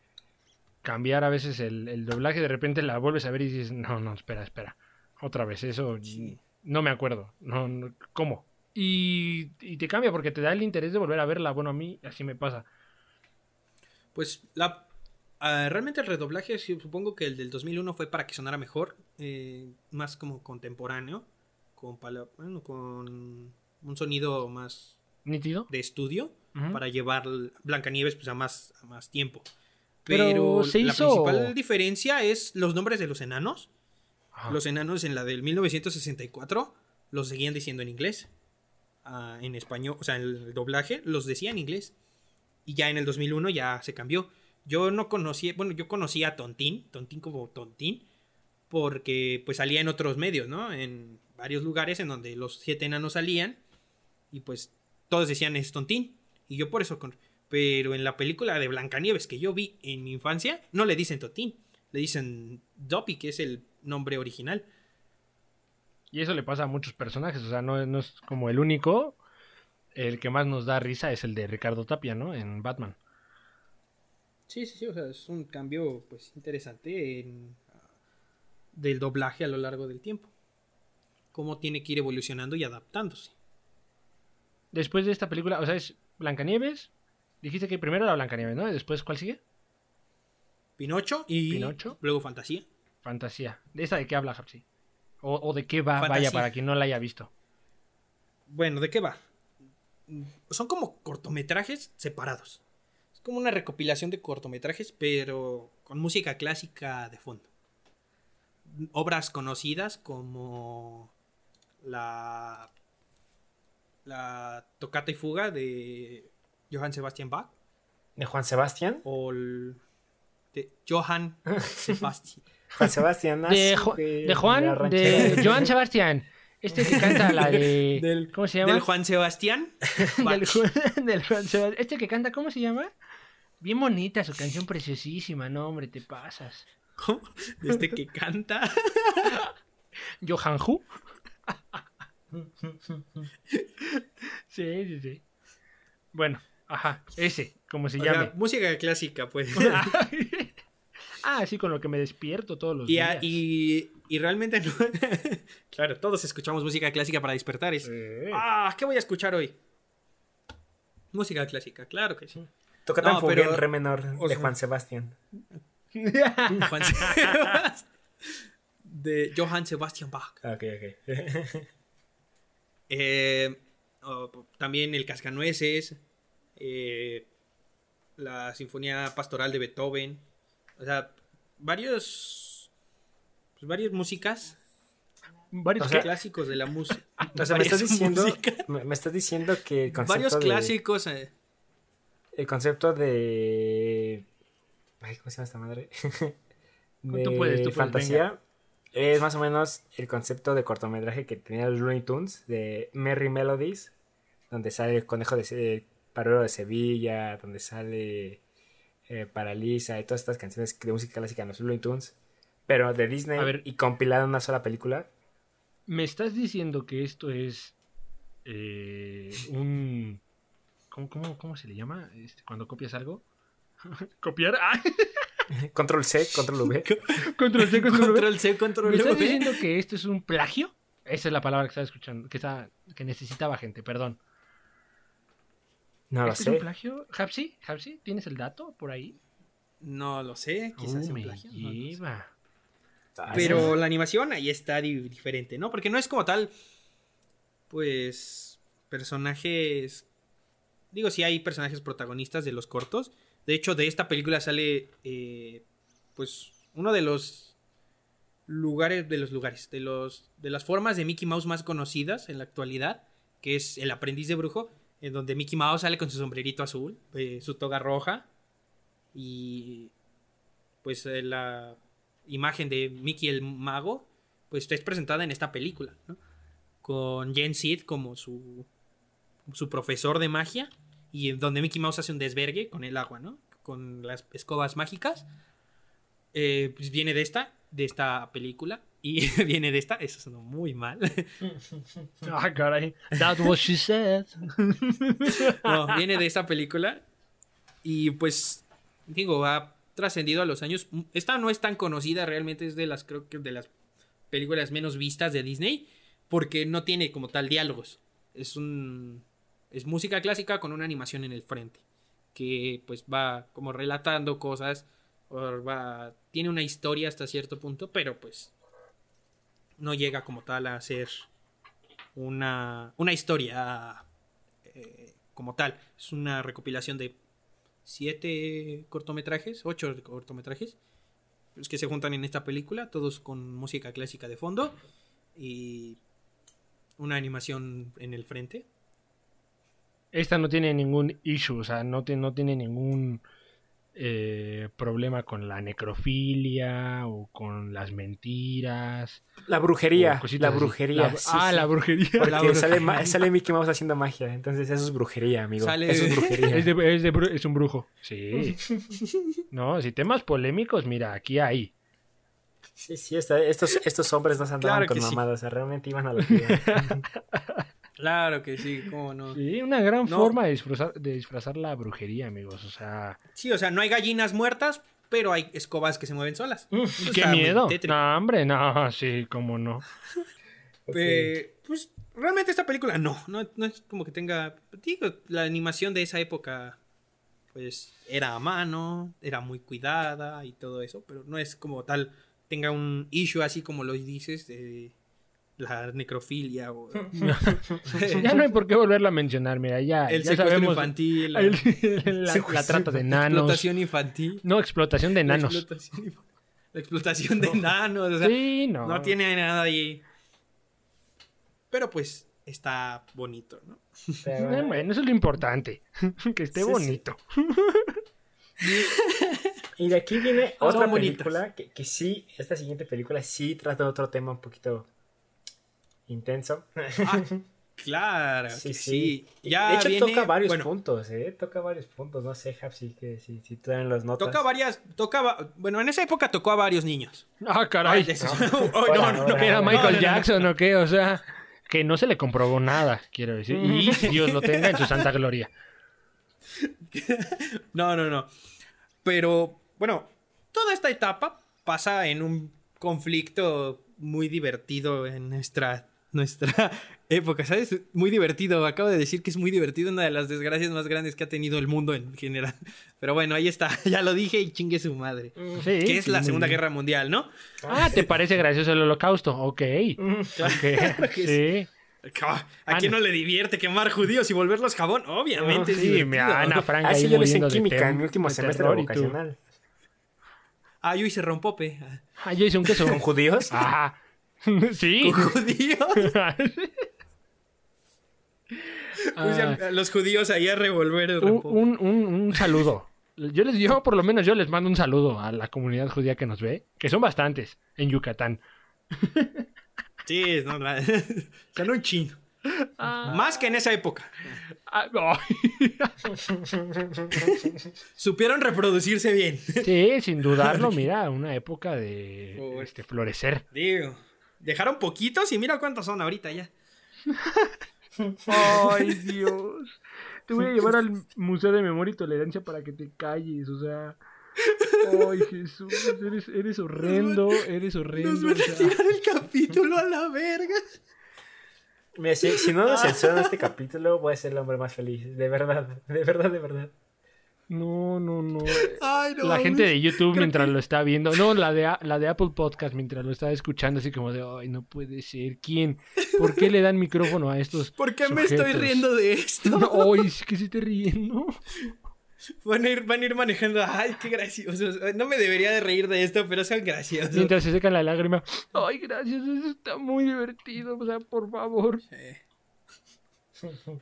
cambiar a veces el, doblaje, de repente la vuelves a ver y dices, no, no, espera, espera. Otra vez, eso no me acuerdo. No, ¿Cómo? Y, te cambia porque te da el interés de volver a verla. Bueno, a mí así me pasa. Pues la ah, realmente el redoblaje, supongo que el del 2001 fue para que sonara mejor, eh, más como contemporáneo, con, bueno, con un sonido más nítido de estudio para llevar Blancanieves pues, a, más, a más tiempo. Pero, la principal diferencia es los nombres de los enanos. Los enanos en la del 1964 los seguían diciendo en inglés. Ah, en español, o sea, en el doblaje los decía en inglés. Y ya en el 2001 ya se cambió. Yo no conocía, bueno, yo conocía a Tontín, Tontín como Tontín, porque pues salía en otros medios, ¿no? En varios lugares en donde los siete enanos salían y pues todos decían es Tontín. Y yo por eso... Con... Pero en la película de Blancanieves que yo vi en mi infancia, no le dicen Tontín. Le dicen Doppy, que es el nombre original. Y eso le pasa a muchos personajes. O sea, no, no es como el único. El que más nos da risa es el de Ricardo Tapia, ¿no? En Batman. Sí, sí, sí. O sea, es un cambio pues interesante en, del doblaje a lo largo del tiempo. Cómo tiene que ir evolucionando y adaptándose después de esta película, o sea, es Blancanieves. Dijiste que primero era Blancanieves, ¿no? Y después, ¿cuál sigue? Pinocho y Pinocho. luego Fantasía. Fantasía. ¿De esa de qué habla, Hapsi? O, de qué va? Vaya, para quien no la haya visto. Bueno, ¿de qué va? Son como cortometrajes separados. Es como una recopilación de cortometrajes, pero con música clásica de fondo. Obras conocidas como la la tocata y fuga de Johann Sebastian Bach. ¿De Juan Sebastián? O el, de Johann Sebastian. Juan Sebastián. De, de, Juan, de, Johann Sebastián. Este que canta la de. ¿Cómo se llama? Del Juan Sebastián. del, del, Juan Sebastián. Este que canta, ¿cómo se llama? Bien bonita su canción preciosísima, no, hombre, te pasas. ¿Cómo? Este que canta. Johan Hu. Sí, sí, sí. Bueno, ajá, ese, como se llama. música clásica, pues. ah, sí, con lo que me despierto todos los días. Y, y realmente no. claro, todos escuchamos música clásica para despertar. Ah, ¿qué voy a escuchar hoy? Música clásica, claro que sí. Toca tan pero... re menor de Juan Sebastián. Juan Sebastián. de Johann Sebastian Bach. Ok, ok. Eh, también el Cascanueces, eh, la Sinfonía Pastoral de Beethoven, o sea, varios, pues, varias músicas, varios clásicos de la música. O sea, me estás diciendo, me, estás diciendo que el concepto varios clásicos. Eh. el concepto de, ay, ¿cómo se llama esta madre? de tú puedes, fantasía. Es más o menos el concepto de cortometraje que tenía los Looney Tunes de Merry Melodies, donde sale el conejo de Parero de Sevilla, donde sale eh, Paralisa y todas estas canciones de música clásica en los Looney Tunes, pero de Disney y compilado en una sola película. ¿Me estás diciendo que esto es eh, un... ¿Cómo, cómo, cómo se le llama? Este, cuando copias algo. ¿Copiar? ¡Ah! Control C, Control V. control C, Control, control C, Control V. ¿Me estás diciendo que esto es un plagio? Esa es la palabra que estaba escuchando, que, está, que necesitaba gente, perdón. No lo sé. es un plagio? ¿Hapsi? ¿Hapsi? ¿Tienes el dato por ahí? No lo sé, quizás uh, un plagio. Pero la animación ahí está diferente, ¿no? Porque no es como tal, pues, personajes... Digo, sí hay personajes protagonistas de los cortos, de hecho, de esta película sale, eh, pues, uno de los lugares, de los lugares, de, los, de las formas de Mickey Mouse más conocidas en la actualidad, que es El aprendiz de brujo, en donde Mickey Mouse sale con su sombrerito azul, eh, su toga roja y pues eh, la imagen de Mickey el mago, pues es presentada en esta película. Con Jen Sid como su, su profesor de magia y donde Mickey Mouse hace un desvergue con el agua, ¿no? Con las escobas mágicas. Eh, pues viene de esta, de esta película. Y viene de esta, eso sonó muy mal. Ah, caray. That what she said. No, viene de esta película. Y pues, digo, ha trascendido a los años. Esta no es tan conocida, realmente es de las, creo que de las películas menos vistas de Disney. Porque no tiene como tal diálogos. Es un. Es música clásica con una animación en el frente. Que pues va como relatando cosas. Va, tiene una historia hasta cierto punto, pero pues no llega como tal a ser una, una historia eh, como tal. Es una recopilación de siete cortometrajes, ocho cortometrajes, los que se juntan en esta película, todos con música clásica de fondo y una animación en el frente. Esta no tiene ningún issue, o sea, no, no tiene ningún eh, problema con la necrofilia o con las mentiras. La brujería. La brujería. ah, la brujería. Porque Sale, sale, Mickey Mouse haciendo magia. Entonces eso es brujería, amigo. Eso es brujería. es, un brujo. Sí. no, si temas polémicos, mira, aquí hay. Sí, sí, estos, estos hombres no se andaban con mamadas. O sea, realmente iban a lo Claro que sí, cómo no. Sí, una gran forma de disfrazar, de disfrazar la brujería, amigos. O sea. Sí, o sea, no hay gallinas muertas, pero hay escobas que se mueven solas. ¡Qué miedo! No, hombre, no, sí, cómo no. Pues realmente esta película no, no, no es como que tenga. Digo, la animación de esa época, pues era a mano, era muy cuidada y todo eso, pero no es como tal, tenga un issue así como lo dices de la necrofilia o... ya no hay por qué volverla a mencionar, mira, ya, el ya secuestro infantil, la, trata de nanos. Explotación infantil. No, explotación de nanos. La explotación, de nanos. sí, no. No tiene nada ahí. Pero pues está bonito, ¿no? bueno, eso es lo importante. que esté bonito. Y de aquí viene otra película que, que, sí, esta siguiente película sí trata otro tema un poquito intenso. Ah, claro, sí, sí. Ya de hecho, toca varios puntos, ¿eh? Toca varios puntos. No sé, Hap, si, si, si tú los notas. Toca varias. Toca, bueno, en esa época tocó a varios niños. Ah, caray. no, no, no, ¿Era Michael Jackson o qué? O sea, que no se le comprobó nada, quiero decir. Y Dios lo tenga en su santa gloria. no, no, no. Pero, bueno, toda esta etapa pasa en un conflicto muy divertido en nuestra nuestra época, ¿sabes? Muy divertido. Acabo de decir que es muy divertido, una de las desgracias más grandes que ha tenido el mundo en general. Pero bueno, ahí está, ya lo dije y chingue su madre. Sí, que es la Segunda Guerra Mundial, ¿no? Ah, ¿te parece gracioso el holocausto? Ok. sí. ¿A quién no le divierte quemar judíos y volverlos jabón? Obviamente. sí, me Ana Frank Así yo hice en química en mi último semestre vocacional. Ah, yo hice rompope. Ah, yo hice un queso. ¿Con judíos? Ah. Sí. ¿Con judíos? Ah. los judíos ahí a revolver el un, un, un, saludo. Yo les digo, por lo menos yo les mando un saludo a la comunidad judía que nos ve, que son bastantes en Yucatán. Sí, no, la... son un chino. Ah. Más que en esa época. Ah, Supieron reproducirse bien. Sí, sin dudarlo, mira, una época de este, florecer. Digo. Dejaron poquitos y mira cuántos son ahorita ya. Ay, Dios. Te voy a llevar al Museo de Memoria y Tolerancia para que te calles, o sea. Ay, Jesús, eres, eres horrendo, eres horrendo. Nos van a tirar el capítulo a la verga. Mira, si, si no nos censuran este capítulo, voy a ser el hombre más feliz. De verdad, de verdad, de verdad. No, no, no. la gente de YouTube mientras lo está viendo. No, la de, la de Apple Podcast mientras lo está escuchando, así como de, ay, no puede ser. ¿Quién? ¿Por qué le dan micrófono a estos? ¿Por qué me estoy riendo de esto? No, ay, que se te riendo. Van a, ir, van a ir manejando. Ay, qué gracioso. No me debería de reír de esto, pero son graciosos. Mientras se secan la lágrima. Ay, gracias, eso está muy divertido. O sea, por favor.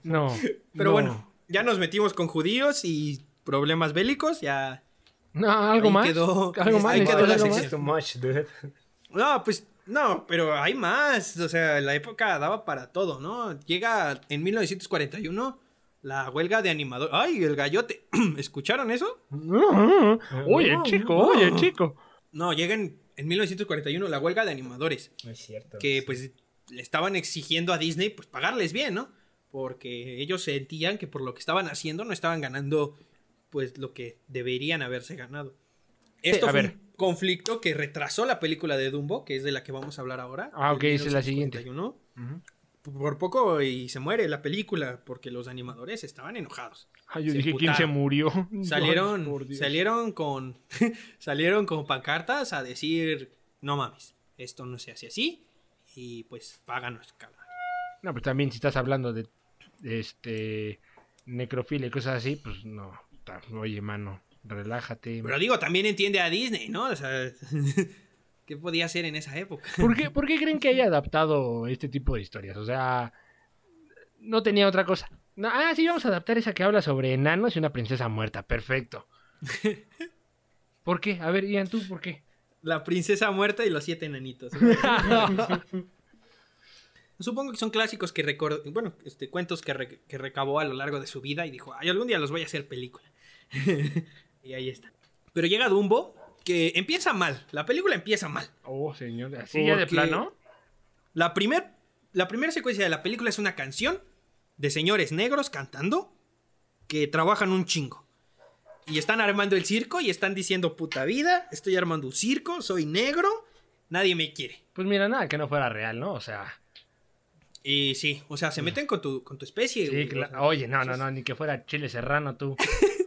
No. Pero bueno, ya nos metimos con judíos y problemas bélicos, ya No, algo más. Quedó, algo más. Ahí quedó la sección. Too much, dude. No, pues no, pero hay más. O sea, la época daba para todo, ¿no? Llega en 1941 la huelga de animador. ¡Ay, el gallote! ¿Escucharon eso? oye, chico, oye, chico. No, llega en, en 1941 la huelga de animadores. No es cierto. Que pues le estaban exigiendo a Disney pues pagarles bien, ¿no? Porque ellos sentían que por lo que estaban haciendo no estaban ganando pues lo que deberían haberse ganado. Esto a fue ver. un conflicto que retrasó la película de Dumbo, que es de la que vamos a hablar ahora. Ah, ok, esa es la siguiente. 1941. Por poco y se muere la película porque los animadores estaban enojados. Ay, yo Se dije, ¿quién se murió? Salieron, Ay, salieron con salieron con pancartas a decir, no mames, esto no se hace así y pues páganos, cabrón. No, pues también si estás hablando de, de, este necrofilia y cosas así, pues no. Oye, mano, relájate. Pero digo, también entiende a Disney, ¿no? O sea, ¿qué podía hacer en esa época? ¿Por qué, por qué creen que haya adaptado este tipo de historias? O sea, no tenía otra cosa. No, ah, sí, vamos a adaptar esa que habla sobre enanos y una princesa muerta. Perfecto. ¿Por qué? A ver, Ian, ¿tú por qué? La princesa muerta y los siete enanitos. Supongo que son clásicos que recordó, bueno, este, cuentos que, re- que recabó a lo largo de su vida y dijo, ay, algún día los voy a hacer película. y ahí está. Pero llega Dumbo, que empieza mal, la película empieza mal. oh, señor, así ya de plano. La primera la primer secuencia de la película es una canción de señores negros cantando que trabajan un chingo. Y están armando el circo y están diciendo puta vida, estoy armando un circo, soy negro, nadie me quiere. Pues mira, nada, que no fuera real, ¿no? O sea, Y sí, o sea, se meten con tu, con tu especie. sí, güey, cla- o sea, oye, no, no, no, ni que fuera chile serrano tú.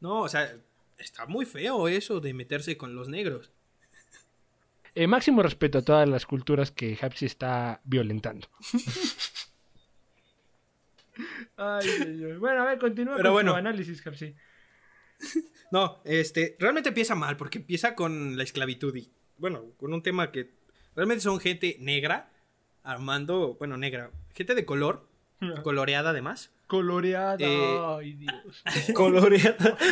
No, o sea, está muy feo eso de meterse con los negros. Eh, máximo respeto a todas las culturas que Hapsi está violentando. Ay, señor. Bueno, a ver, continúa Pero con bueno. tu análisis, Hapsi. No, este, realmente empieza mal porque empieza con la esclavitud y, bueno, con un tema que realmente son gente negra armando, bueno, negra, gente de color, coloreada además. Coloreada. Eh, Ay, Dios. Coloreada.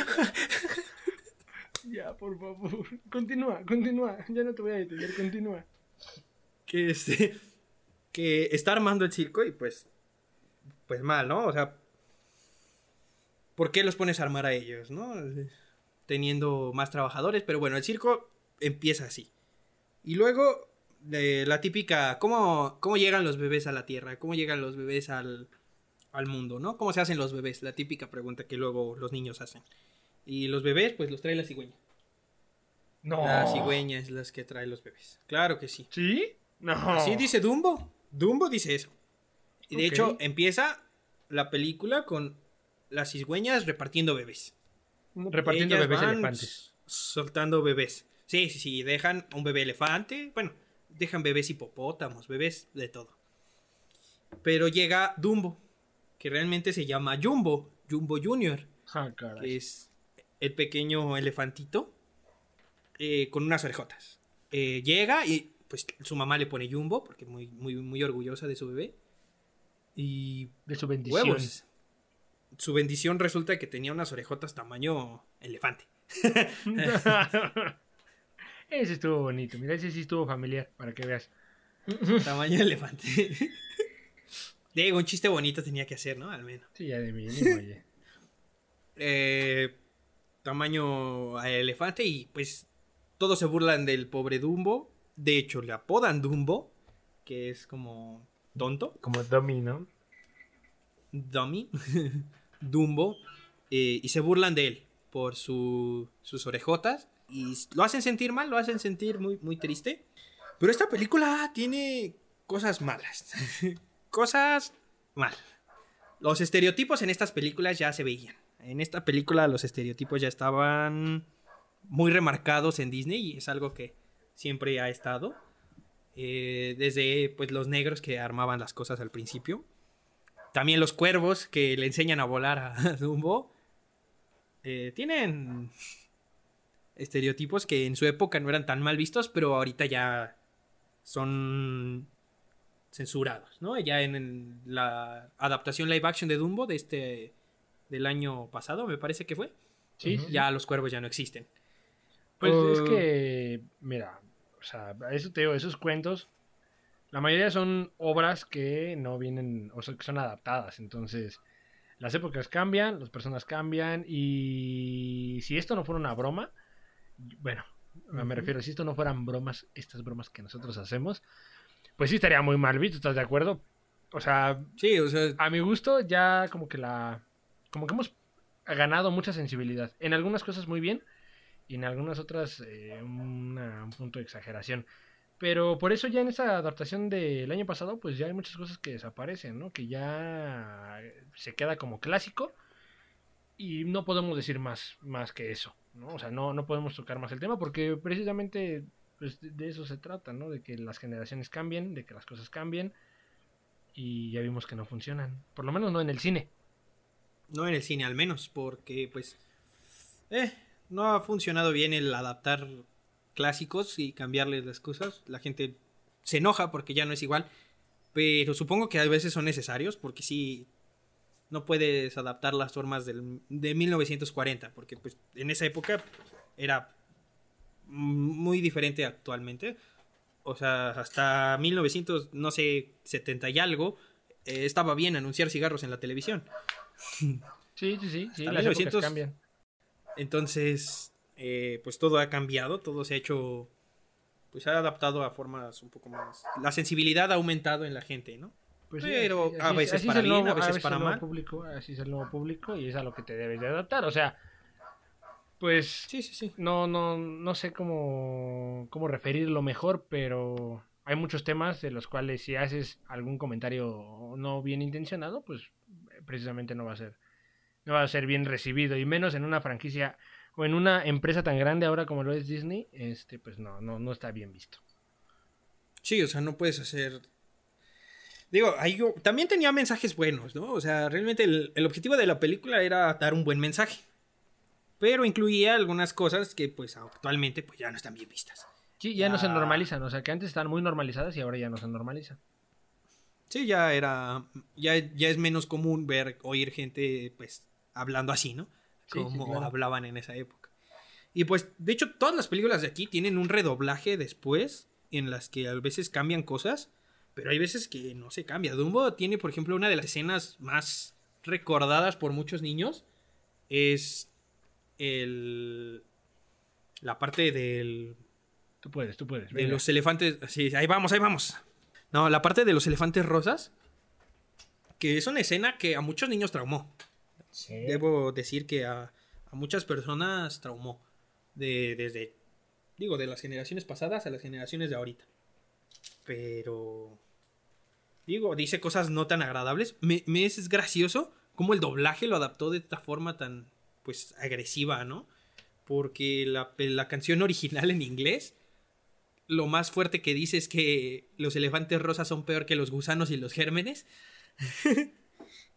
Ya, por favor. Continúa, continúa. Ya no te voy a detener, continúa. que este que está armando el circo y pues pues mal, ¿no? O sea, ¿por qué los pones a armar a ellos, no? Teniendo más trabajadores, pero bueno, el circo empieza así. Y luego la típica, ¿cómo, ¿cómo llegan los bebés a la Tierra? ¿Cómo llegan los bebés al, al mundo, no? ¿Cómo se hacen los bebés? La típica pregunta que luego los niños hacen. Y los bebés, pues los trae la cigüeña. No. La cigüeña es las que trae los bebés. Claro que sí. ¿Sí? No. Así dice Dumbo. Dumbo dice eso. Y de hecho empieza la película con las cigüeñas repartiendo bebés. Repartiendo Ellas bebés elefantes. Soltando bebés. Sí, sí, sí. Dejan un bebé elefante. Bueno, dejan bebés hipopótamos, bebés de todo. Pero llega Dumbo, que realmente se llama Jumbo, Jumbo Junior, Ah, que es el pequeño elefantito eh, con unas orejotas. Eh, llega y pues su mamá le pone Jumbo, porque muy, muy, muy orgullosa de su bebé. Y De su bendición. huevos. Su bendición resulta que tenía unas orejotas tamaño elefante. ese estuvo bonito. Mira, ese sí estuvo familiar, para que veas. tamaño elefante. Digo, un chiste bonito tenía que hacer, ¿no? Al menos. Sí, ya de mínimo, oye. Eh, tamaño a elefante y pues todos se burlan del pobre Dumbo. De hecho, le apodan Dumbo, que es como tonto, Como Domi, ¿no? dummy, Dumbo, eh, y se burlan de él por su- sus orejotas y lo hacen sentir mal, lo hacen sentir muy, muy triste. Pero esta película tiene cosas malas, cosas mal. Los estereotipos en estas películas ya se veían. En esta película los estereotipos ya estaban muy remarcados en Disney y es algo que siempre ha estado. Eh, desde pues los negros que armaban las cosas al principio. También los cuervos que le enseñan a volar a Dumbo. Eh, tienen estereotipos que en su época no eran tan mal vistos, pero ahorita ya son censurados, ¿no? Ya en, la adaptación live action de Dumbo de este del año pasado, me parece que fue. Sí, ya los cuervos ya no existen. Pues es uh. que, mira, o sea, eso te digo, esos cuentos, la mayoría son obras que no vienen, o sea, que son adaptadas. Entonces, las épocas cambian, las personas cambian y si esto no fuera una broma, bueno, me refiero, si esto no fueran bromas, estas bromas que nosotros hacemos, pues sí estaría muy mal visto, ¿estás de acuerdo? O sea, sí, o sea, a mi gusto ya como que la, como que hemos ganado mucha sensibilidad. En algunas cosas muy bien y en algunas otras eh, un punto de exageración. Pero por eso ya en esa adaptación del año pasado, pues ya hay muchas cosas que desaparecen, ¿no? Que ya se queda como clásico y no podemos decir más, más que eso, ¿no? O sea, no, no podemos tocar más el tema porque precisamente pues, de eso se trata, ¿no? De que las generaciones cambien, de que las cosas cambien y ya vimos que no funcionan. Por lo menos no en el cine. No en el cine al menos, porque pues... Eh, no ha funcionado bien el adaptar clásicos y cambiarles las cosas. La gente se enoja porque ya no es igual. Pero supongo que a veces son necesarios porque si no puedes adaptar las formas del, de 1940 porque pues en esa época era muy diferente actualmente. O sea, hasta 1900, no sé, 70 y algo, eh, estaba bien anunciar cigarros en la televisión. Sí, sí, sí, sí las 1900 cambian. Entonces, eh, pues todo ha cambiado, todo se ha hecho, pues ha adaptado a formas un poco más... La sensibilidad ha aumentado en la gente, ¿no? Pues Pero a veces para bien, a veces para mal. Público, así es el nuevo público y es a lo que te debes de adaptar. O sea, pues sí, sí, sí. No, no, no sé cómo, cómo referirlo mejor, pero hay muchos temas de los cuales si haces algún comentario no bien intencionado, pues precisamente no va a ser no va a ser bien recibido y menos en una franquicia o en una empresa tan grande ahora como lo es Disney, este pues no no no está bien visto. Sí, o sea, no puedes hacer Digo, también tenía mensajes buenos, ¿no? O sea, realmente el, el, objetivo de la película era dar un buen mensaje. Pero incluía algunas cosas que pues actualmente pues ya no están bien vistas. Sí, ya, no se normalizan, o sea, que antes estaban muy normalizadas y ahora ya no se normalizan. Sí, ya era, ya, ya es menos común ver, oír gente pues hablando así, ¿no? Como hablaban en esa época. Y pues, de hecho, todas las películas de aquí tienen un redoblaje después, en las que a veces cambian cosas, pero hay veces que no se cambia. Dumbo tiene, por ejemplo, una de las escenas más recordadas por muchos niños, es el... la parte del... Tú puedes, tú puedes. De los elefantes, sí, ahí vamos, ahí vamos. No, la parte de los elefantes rosas, que es una escena que a muchos niños traumó. Debo decir que a, muchas personas traumó. De, desde, digo, de las generaciones pasadas a las generaciones de ahorita. Pero, digo, dice cosas no tan agradables. Me, me es gracioso cómo el doblaje lo adaptó de esta forma tan, pues, agresiva, ¿no? Porque la, la canción original en inglés lo más fuerte que dice es que los elefantes rosas son peor que los gusanos y los gérmenes.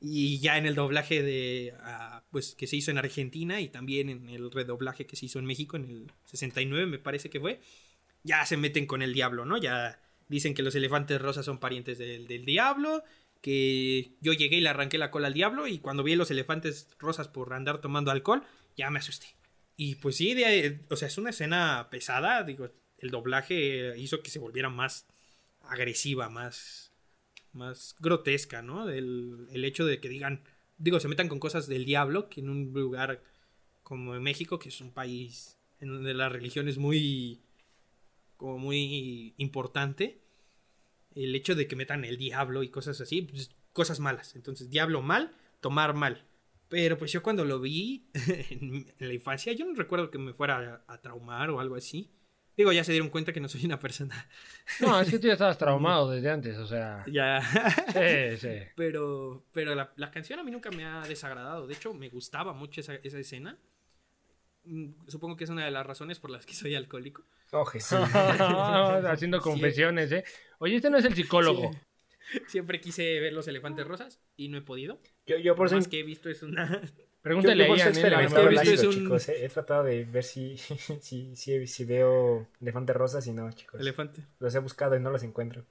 Y ya en el doblaje de. Ah, pues que se hizo en Argentina y también en el redoblaje que se hizo en México en el 69, me parece que fue. Ya se meten con el diablo, ¿no? Ya dicen que los elefantes rosas son parientes del, diablo. Que yo llegué y le arranqué la cola al diablo. Y cuando vi los elefantes rosas por andar tomando alcohol, ya me asusté. Y pues sí, o sea, es una escena pesada. Digo, el doblaje hizo que se volviera más agresiva, más más grotesca, ¿no? El, el hecho de que digan, digo, se metan con cosas del diablo, que en un lugar como México, que es un país en donde la religión es muy, como muy importante, el hecho de que metan el diablo y cosas así, pues, cosas malas. Entonces, diablo mal, tomar mal. Pero pues yo cuando lo vi en, la infancia, yo no recuerdo que me fuera a traumar o algo así. Digo, ya se dieron cuenta que no soy una persona. No, es que tú ya estabas traumado desde antes, o sea. Ya. Sí, sí. Pero, pero la, canción a mí nunca me ha desagradado. De hecho, me gustaba mucho esa, escena. Mm, supongo que es una de las razones por las que soy alcohólico. Oh, Jesús. Haciendo confesiones, ¿eh? Oye, este no es el psicólogo. Siempre quise ver los elefantes rosas y no he podido. Yo, yo por eso. que he visto es una. Pregúntale a Ian, chicos. He tratado de ver si, si, si, si veo elefantes rosas y no, chicos. Elefante. Los he buscado y no los encuentro.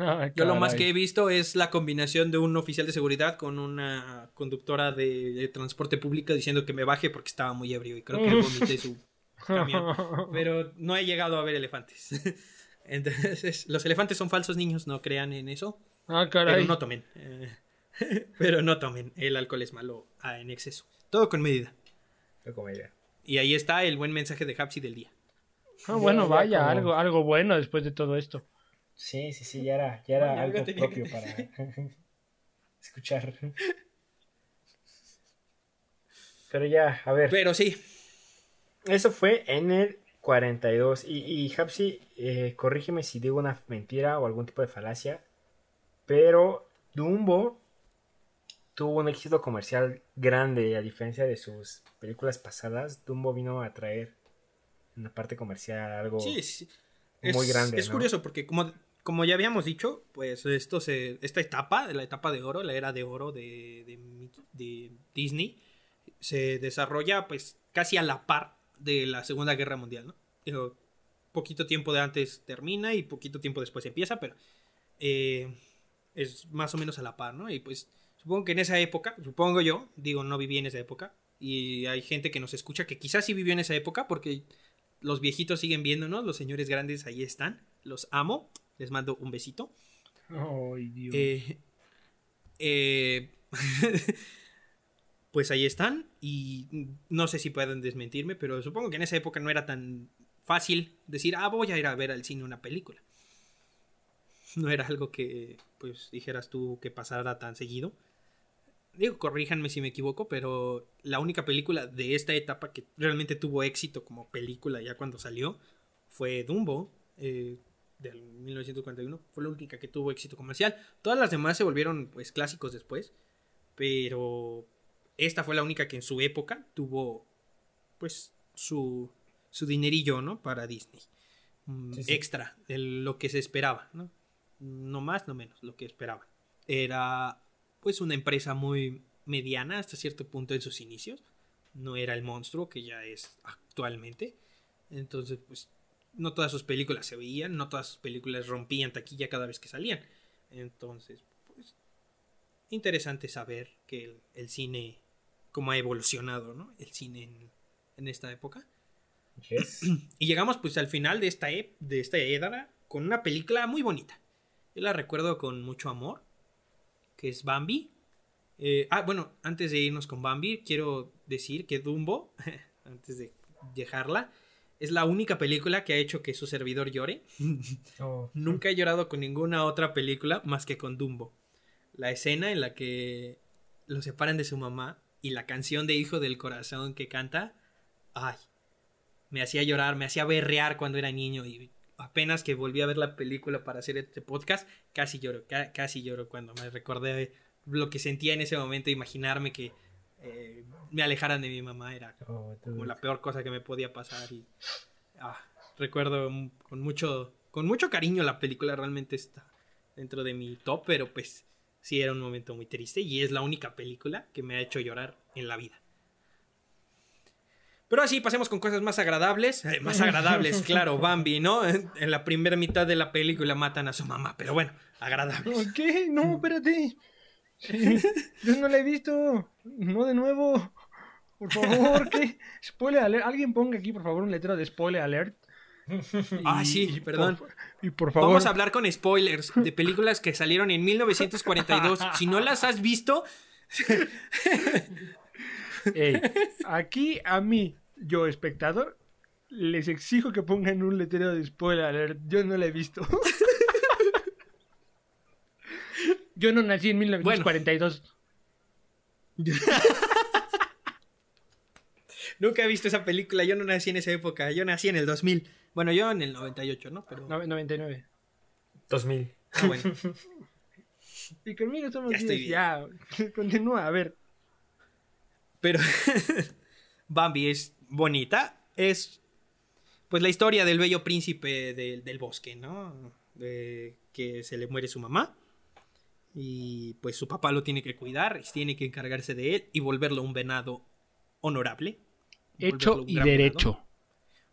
Ah, Yo lo más que he visto es la combinación de un oficial de seguridad con una conductora de, transporte público diciendo que me baje porque estaba muy ebrio y creo que vomité su camión. Pero no he llegado a ver elefantes. Entonces, los elefantes son falsos niños, no crean en eso. Ah, caray. Pero no tomen. Eh, pero no tomen. El alcohol es malo ah, en exceso. Todo con medida. Todo con medida. Y ahí está el buen mensaje de Hapsi del día. Ah, bueno, vaya, algo, algo bueno después de todo esto. Sí, sí, sí, ya era, ya era algo propio para escuchar. Pero ya, a ver. Pero sí. Eso fue en el 42. Y, y Hapsi, eh, corrígeme si digo una mentira o algún tipo de falacia. Pero Dumbo tuvo un éxito comercial grande. A diferencia de sus películas pasadas, Dumbo vino a traer en la parte comercial algo muy grande. Es curioso porque como, como ya habíamos dicho, pues esto se, esta etapa, la etapa de oro, la era de oro de, de Disney, se desarrolla pues casi a la par de la Segunda Guerra Mundial, ¿no? Digo, poquito tiempo de antes termina y poquito tiempo después empieza, pero eh, es más o menos a la par, ¿no? Y pues supongo que en esa época, supongo yo, digo, no viví en esa época, y hay gente que nos escucha que quizás sí vivió en esa época porque los viejitos siguen viéndonos, los señores grandes ahí están, los amo, les mando un besito. Ay, Dios. Eh, eh, pues ahí están y no sé si pueden desmentirme, pero supongo que en esa época no era tan fácil decir, ah, voy a ir a ver al cine una película. No era algo que, pues, dijeras tú que pasara tan seguido. Digo, corríjanme si me equivoco, pero la única película de esta etapa que realmente tuvo éxito como película ya cuando salió fue Dumbo, eh, del 1941. Fue la única que tuvo éxito comercial. Todas las demás se volvieron, pues, clásicos después. Pero esta fue la única que en su época tuvo, pues, su, su dinerillo, ¿no? Para Disney. Mm, extra de lo que se esperaba, ¿no? No más, no menos, lo que esperaba. Era, pues, una empresa muy mediana hasta cierto punto en sus inicios. No era el monstruo que ya es actualmente. Entonces, pues, no todas sus películas se veían, no todas sus películas rompían taquilla cada vez que salían. Entonces, pues, interesante saber que el cine cómo ha evolucionado, ¿no? El cine en, esta época. Y llegamos pues al final de esta, de esta édara con una película muy bonita. Yo la recuerdo con mucho amor, que es Bambi. Eh, ah, bueno, antes de irnos con Bambi, quiero decir que Dumbo, antes de dejarla, es la única película que ha hecho que su servidor llore. Oh. Nunca he llorado con ninguna otra película más que con Dumbo. La escena en la que lo separan de su mamá y la canción de Hijo del Corazón que canta, ay, me hacía llorar, me hacía berrear cuando era niño y apenas que volví a ver la película para hacer este podcast, casi lloro, casi lloro cuando me recordé lo que sentía en ese momento, imaginarme que eh, me alejaran de mi mamá era oh, como la peor cosa que me podía pasar y ah, recuerdo con mucho con mucho cariño la película realmente está dentro de mi top, pero pues sí era un momento muy triste y es la única película que me ha hecho llorar en la vida. Pero así pasemos con cosas más agradables. Eh, más agradables, claro, Bambi, ¿no? En, la primera mitad de la película matan a su mamá, pero bueno, agradables. ¿Qué? No, espérate. Yo no la he visto. No de nuevo. Por favor, ¿qué? Spoiler alert. Alguien ponga aquí, por favor, un letrero de spoiler alert. ah, sí, perdón. y por favor. Vamos a hablar con spoilers de películas que salieron en 1942. si no las has visto. aquí a mí, yo espectador, les exijo que pongan un letrero de spoiler alert. Yo no la he visto. Yo no nací en 1942. Nunca he visto esa película, yo no nací en esa época, yo nací en el 2000. Bueno, yo en el 98, ¿no? Pero... 99. 2000. Ah, bueno. y conmigo estamos ya, ya, continúa, a ver. Pero Bambi es bonita, es pues la historia del bello príncipe del bosque, ¿no? De que se le muere su mamá y pues su papá lo tiene que cuidar, tiene que encargarse de él y volverlo un venado honorable. Hecho y derecho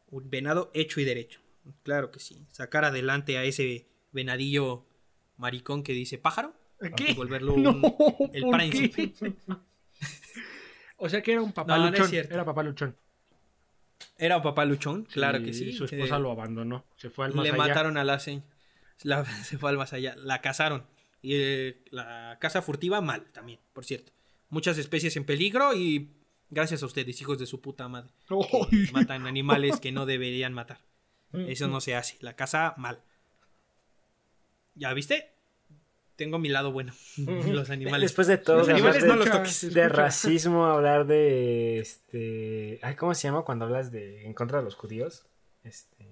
un venado hecho y derecho. Claro que sí. Sacar adelante a ese venadillo maricón que dice pájaro. ¿Qué? Y volverlo No, un- el ¿por príncipe. o sea que era un papá No, no luchón. era papá luchón. Era un papá luchón, claro que sí. Su esposa que lo abandonó. Se fue al más Le allá. mataron a la se- la- se fue al más allá. La cazaron. Y eh, la caza furtiva mal también, por cierto. Muchas especies en peligro y gracias a ustedes, hijos de su puta madre. que Ay. matan animales que no deberían matar. Eso no se hace. La caza mal. ¿Ya viste? Tengo mi lado bueno. Los animales. Después de todo, Los animales de, no los toques. de racismo, hablar de este, ay, ¿cómo se llama cuando hablas de en contra de los judíos? Este,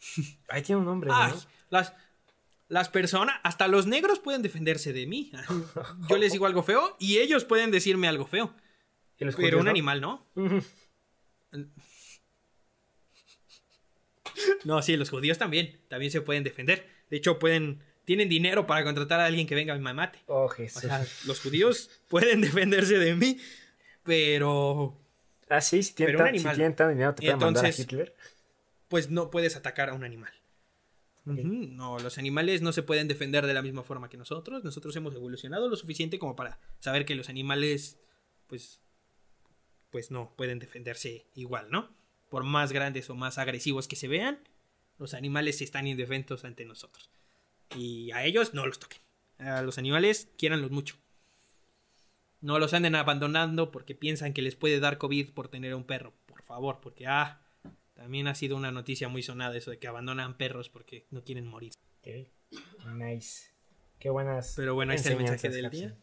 ay, tiene un nombre, Ay, ¿no? las, las personas, hasta los negros pueden defenderse de mí. Yo les digo algo feo y ellos pueden decirme algo feo. ¿Y los Pero judíos un no? animal no. No, sí, los judíos también. También se pueden defender. De hecho, pueden. Tienen dinero para contratar a alguien que venga y me mate. Oh, O Jesús. sea, los judíos pueden defenderse de mí. Pero. ah, sí, si tienen, pero un tan, si animal. tienen tan dinero, te pueden mandar a Entonces- Hitler. Pues no puedes atacar a un animal. No, los animales no se pueden defender de la misma forma que nosotros. Nosotros hemos evolucionado lo suficiente como para saber que los animales, pues, pues no pueden defenderse igual, ¿no? Por más grandes o más agresivos que se vean, los animales están indefensos ante nosotros. Y a ellos no los toquen. A los animales quiéranlos mucho. No los anden abandonando porque piensan que les puede dar COVID por tener un perro. Por favor, porque ah, también ha sido una noticia muy sonada eso de que abandonan perros porque no quieren morir. Ok, Nice. Qué buenas. Pero bueno, ahí está el mensaje del día.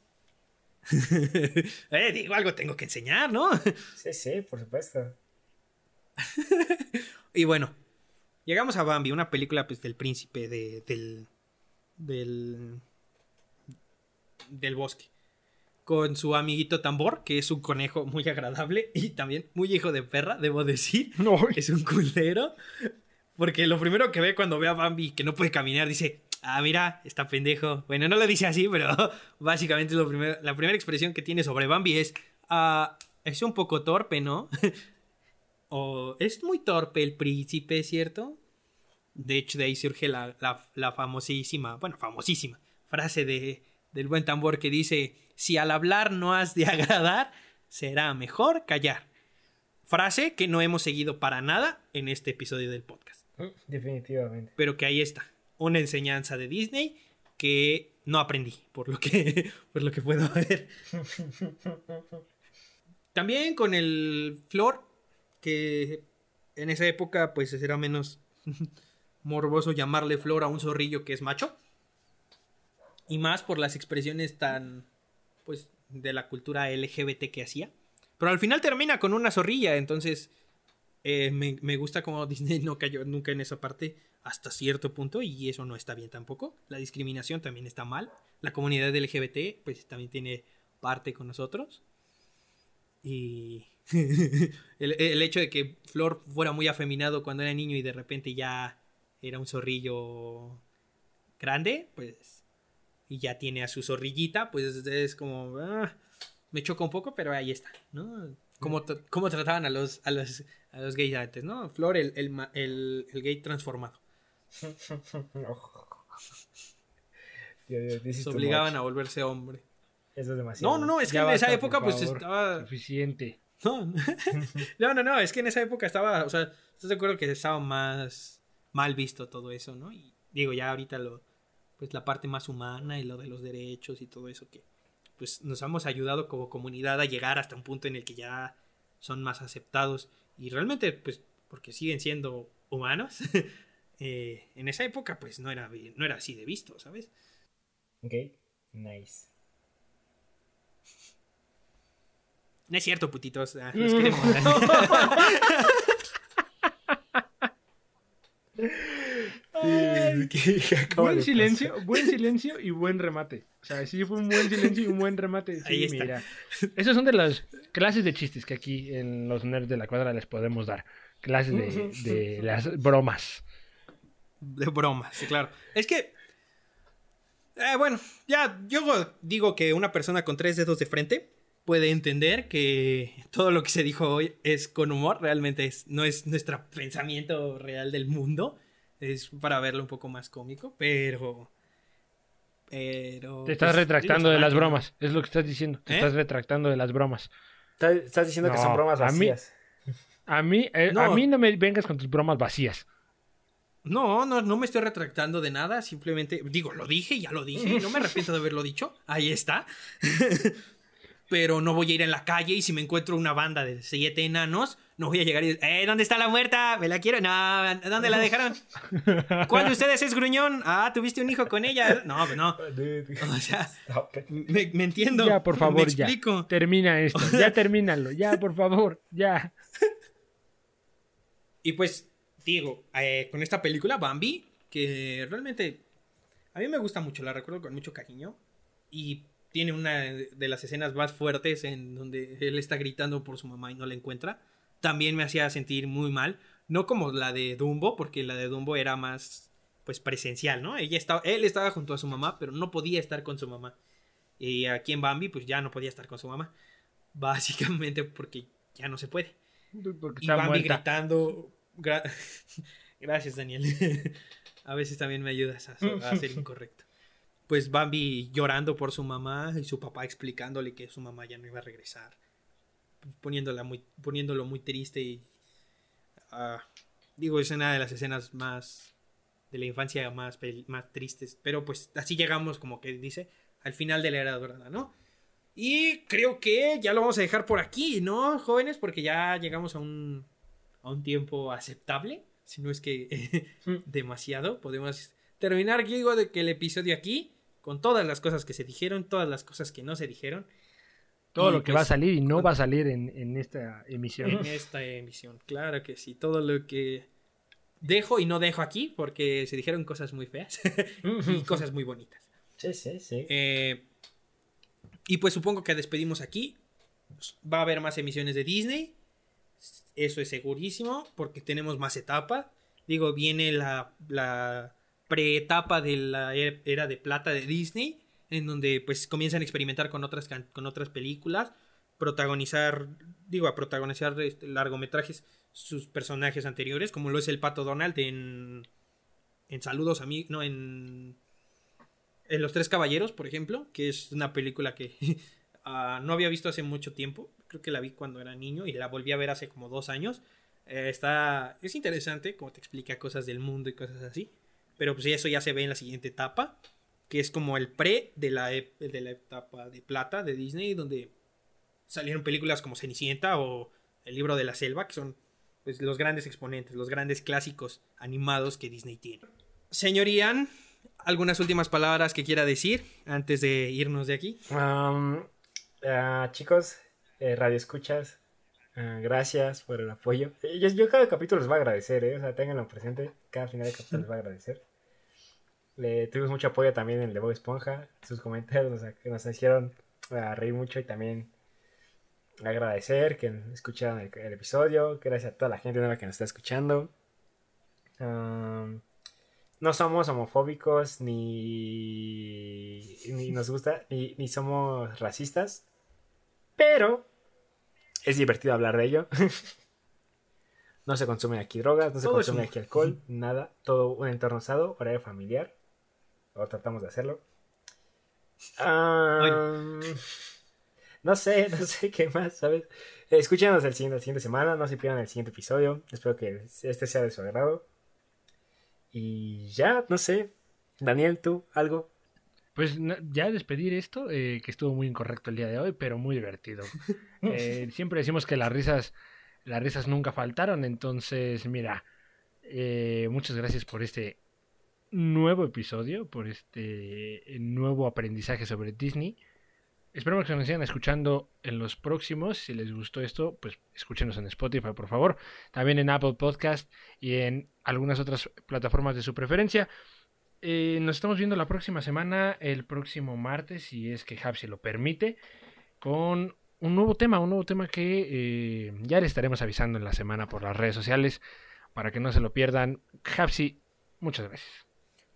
eh, digo, algo tengo que enseñar, ¿no? Sí, sí, por supuesto. y bueno, llegamos a Bambi, una película pues del príncipe de, del, del, del bosque. Con su amiguito Tambor, que es un conejo muy agradable y también muy hijo de perra, debo decir. No, es un culero. Porque lo primero que ve cuando ve a Bambi que no puede caminar, dice, ah, mira, está pendejo. Bueno, no lo dice así, pero básicamente lo primero, la primera expresión que tiene sobre Bambi es, ah, es un poco torpe, ¿no? o es muy torpe el príncipe, ¿cierto? De hecho, de ahí surge la, la- la famosísima, bueno, famosísima frase de, del buen tambor que dice, si al hablar no has de agradar, será mejor callar. Frase que no hemos seguido para nada en este episodio del podcast. Definitivamente. Pero que ahí está. Una enseñanza de Disney que no aprendí, por lo que, por lo que puedo ver. También con el Flor, que en esa época pues era menos morboso llamarle Flor a un zorrillo que es macho. Y más por las expresiones tan, pues, de la cultura LGBT que hacía. Pero al final termina con una zorrilla, entonces eh, me, me gusta como Disney no cayó nunca en esa parte hasta cierto punto y eso no está bien tampoco. La discriminación también está mal. La comunidad LGBT pues también tiene parte con nosotros. Y el, el hecho de que Flor fuera muy afeminado cuando era niño y de repente ya era un zorrillo grande, pues y ya tiene a su zorrillita, pues es como ah, me choca un poco, pero ahí está, ¿no? Como, como trataban a los, a los, a los gays antes, ¿no? Flor, el, el, el- el gay transformado. Se obligaban a volverse hombre. Eso es demasiado. No, no, no, es que Ya en esa época pues favor. estaba... Suficiente. No, no, no, no, es que en esa época estaba, o sea, ¿estás de acuerdo que estaba más mal visto todo eso, ¿no? Y digo, ya ahorita lo, pues la parte más humana y lo de los derechos y todo eso que, pues nos hemos ayudado como comunidad a llegar hasta un punto en el que ya son más aceptados y realmente, pues, porque siguen siendo humanos, eh, en esa época, pues no era, no era así de visto, ¿sabes? Ok, nice. No es cierto, putitos, ah, los queremos. Ay, ¿qué acaba Buen silencio, buen silencio y buen remate. O sea, sí fue un buen silencio y un buen remate. Sí, Ahí está. mira. Esas son de las clases de chistes que aquí en los nerds de la cuadra les podemos dar. Clases de, de las bromas. De broma, sí, claro. Es que. eh, bueno, ya yo digo que una persona con tres dedos de frente puede entender que todo lo que se dijo hoy es con humor. Realmente es, no es nuestro pensamiento real del mundo. Es para verlo un poco más cómico, pero. Pero. Te estás pues, retractando de las que bromas. Es lo que estás diciendo. Te ¿Eh? estás retractando de las bromas. Estás, diciendo que son bromas a mí- vacías. A mí, eh, No. a mí no me vengas con tus bromas vacías. No, no, no me estoy retractando de nada. Simplemente, digo, lo dije, ya lo dije. No me arrepiento de haberlo dicho. Ahí está. Pero no voy a ir en la calle y si me encuentro una banda de siete enanos, no voy a llegar y decir, ¡eh, ¿dónde está la muerta? ¿Me la quiero? No, ¿dónde la dejaron? ¿Cuál de ustedes es gruñón? Ah, ¿tuviste un hijo con ella? No, pues no. O sea, me, me entiendo. Ya, por favor, Me ya. Termina esto. Ya termínalo. Ya, por favor. Ya. Y pues, digo, eh, con esta película, Bambi, que realmente a mí me gusta mucho, la recuerdo con mucho cariño. Y tiene una de las escenas más fuertes en donde él está gritando por su mamá y no la encuentra. También me hacía sentir muy mal. No como la de Dumbo, porque la de Dumbo era más pues presencial, ¿no? Ella estaba, él estaba junto a su mamá, pero no podía estar con su mamá. Y aquí en Bambi, pues ya no podía estar con su mamá. Básicamente porque ya no se puede. Porque Y Bambi muerta. gritando. gra- Gracias, Daniel. a veces también me ayudas a, a ser incorrecto. Pues Bambi llorando por su mamá y su papá explicándole que su mamá ya no iba a regresar. Poniéndola muy, poniéndolo muy triste y. ah, digo, es una de las escenas más. de la infancia más, más tristes. Pero pues así llegamos, como que dice, al final de la era dorada, ¿no? Y creo que ya lo vamos a dejar por aquí, ¿no, jóvenes? Porque ya llegamos a un, a un tiempo aceptable. Si no es que demasiado. Podemos terminar, digo, de que el episodio aquí, con todas las cosas que se dijeron, todas las cosas que no se dijeron. Todo Y, lo que pues, va a salir y no con- va a salir en, en esta emisión. En esta emisión, claro que sí. Todo lo que dejo y no dejo aquí, porque se dijeron cosas muy feas y cosas muy bonitas. Sí, sí, sí. Eh, y pues supongo que despedimos aquí. Va a haber más emisiones de Disney. Eso es segurísimo, porque tenemos más etapas. Digo, viene la, la preetapa de la e- era de plata de Disney, en donde pues comienzan a experimentar con otras, con otras películas, protagonizar, digo, a protagonizar este, largometrajes sus personajes anteriores, como lo es el Pato Donald en, en Saludos a mí, no, en en Los Tres Caballeros, por ejemplo, que es una película que ah, no había visto hace mucho tiempo. Creo que la vi cuando era niño y la volví a ver hace como dos años. Eh, está, es interesante, como te explica cosas del mundo y cosas así. Pero pues eso ya se ve en la siguiente etapa, que es como el pre de la, de la etapa de plata de Disney, donde salieron películas como Cenicienta o El libro de la selva, que son pues, los grandes exponentes, los grandes clásicos animados que Disney tiene. Señor Ian, ¿algunas últimas palabras que quiera decir antes de irnos de aquí? Um, ah, chicos, eh, radio escuchas, ah, gracias por el apoyo. Eh, Yo, yo cada capítulo les voy a agradecer, ¿eh? o sea, ténganlo presente. Cada final de capítulo les voy a agradecer. Le tuvimos mucho apoyo también en el de Bob Esponja, sus comentarios que nos hicieron ah, reír mucho y también agradecer que escucharon el, el episodio. Gracias a toda la gente nueva que nos está escuchando. Um, no somos homofóbicos ni, ni nos gusta ni, ni somos racistas, pero es divertido hablar de ello. no se consumen aquí drogas, no se Todo consume aquí alcohol, nada, todo un entorno sano, horario familiar, o tratamos de hacerlo. No sé, no sé qué más, ¿sabes? Escúchenos el siguiente, la siguiente semana, no se pierdan el siguiente episodio. Espero que este sea de su agrado. Y ya, no sé. Daniel, tú, algo. Pues ya despedir esto, eh, que estuvo muy incorrecto el día de hoy, pero muy divertido. Eh, siempre decimos que las risas, las risas nunca faltaron, entonces mira, eh, muchas gracias por este nuevo episodio, por este nuevo aprendizaje sobre Disney. Esperamos que nos sigan escuchando en los próximos. Si les gustó esto, pues escúchenos en Spotify, por favor. También en Apple Podcast y en algunas otras plataformas de su preferencia. Eh, nos estamos viendo la próxima semana, el próximo martes, si es que Hapsi lo permite, con un nuevo tema, un nuevo tema que eh, ya le estaremos avisando en la semana por las redes sociales para que no se lo pierdan. Hapsi, muchas gracias.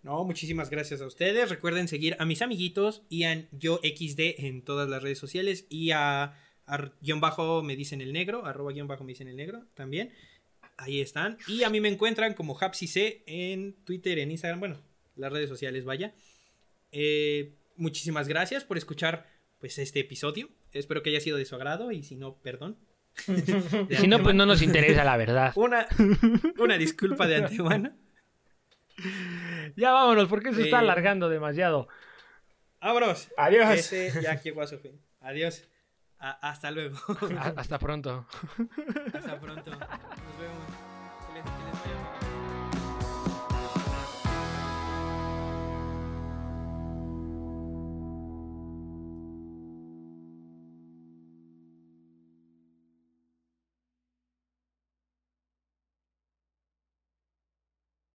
No, muchísimas gracias a ustedes. Recuerden seguir a mis amiguitos a yo XD en todas las redes sociales y a, a guion bajo me dicen el negro, arroba guion bajo me dicen el negro también. Ahí están. Y a mí me encuentran como HapsiC en Twitter, en Instagram, bueno, las redes sociales, vaya. eh, muchísimas gracias por escuchar pues este episodio. Espero que haya sido de su agrado y si no, perdón. si no, pues no nos interesa la verdad. Una, una disculpa de antemano. Ya vámonos, porque se está eh, alargando demasiado. Vámonos. Adiós. ya Adiós. hasta luego. hasta pronto. Hasta pronto. Nos vemos.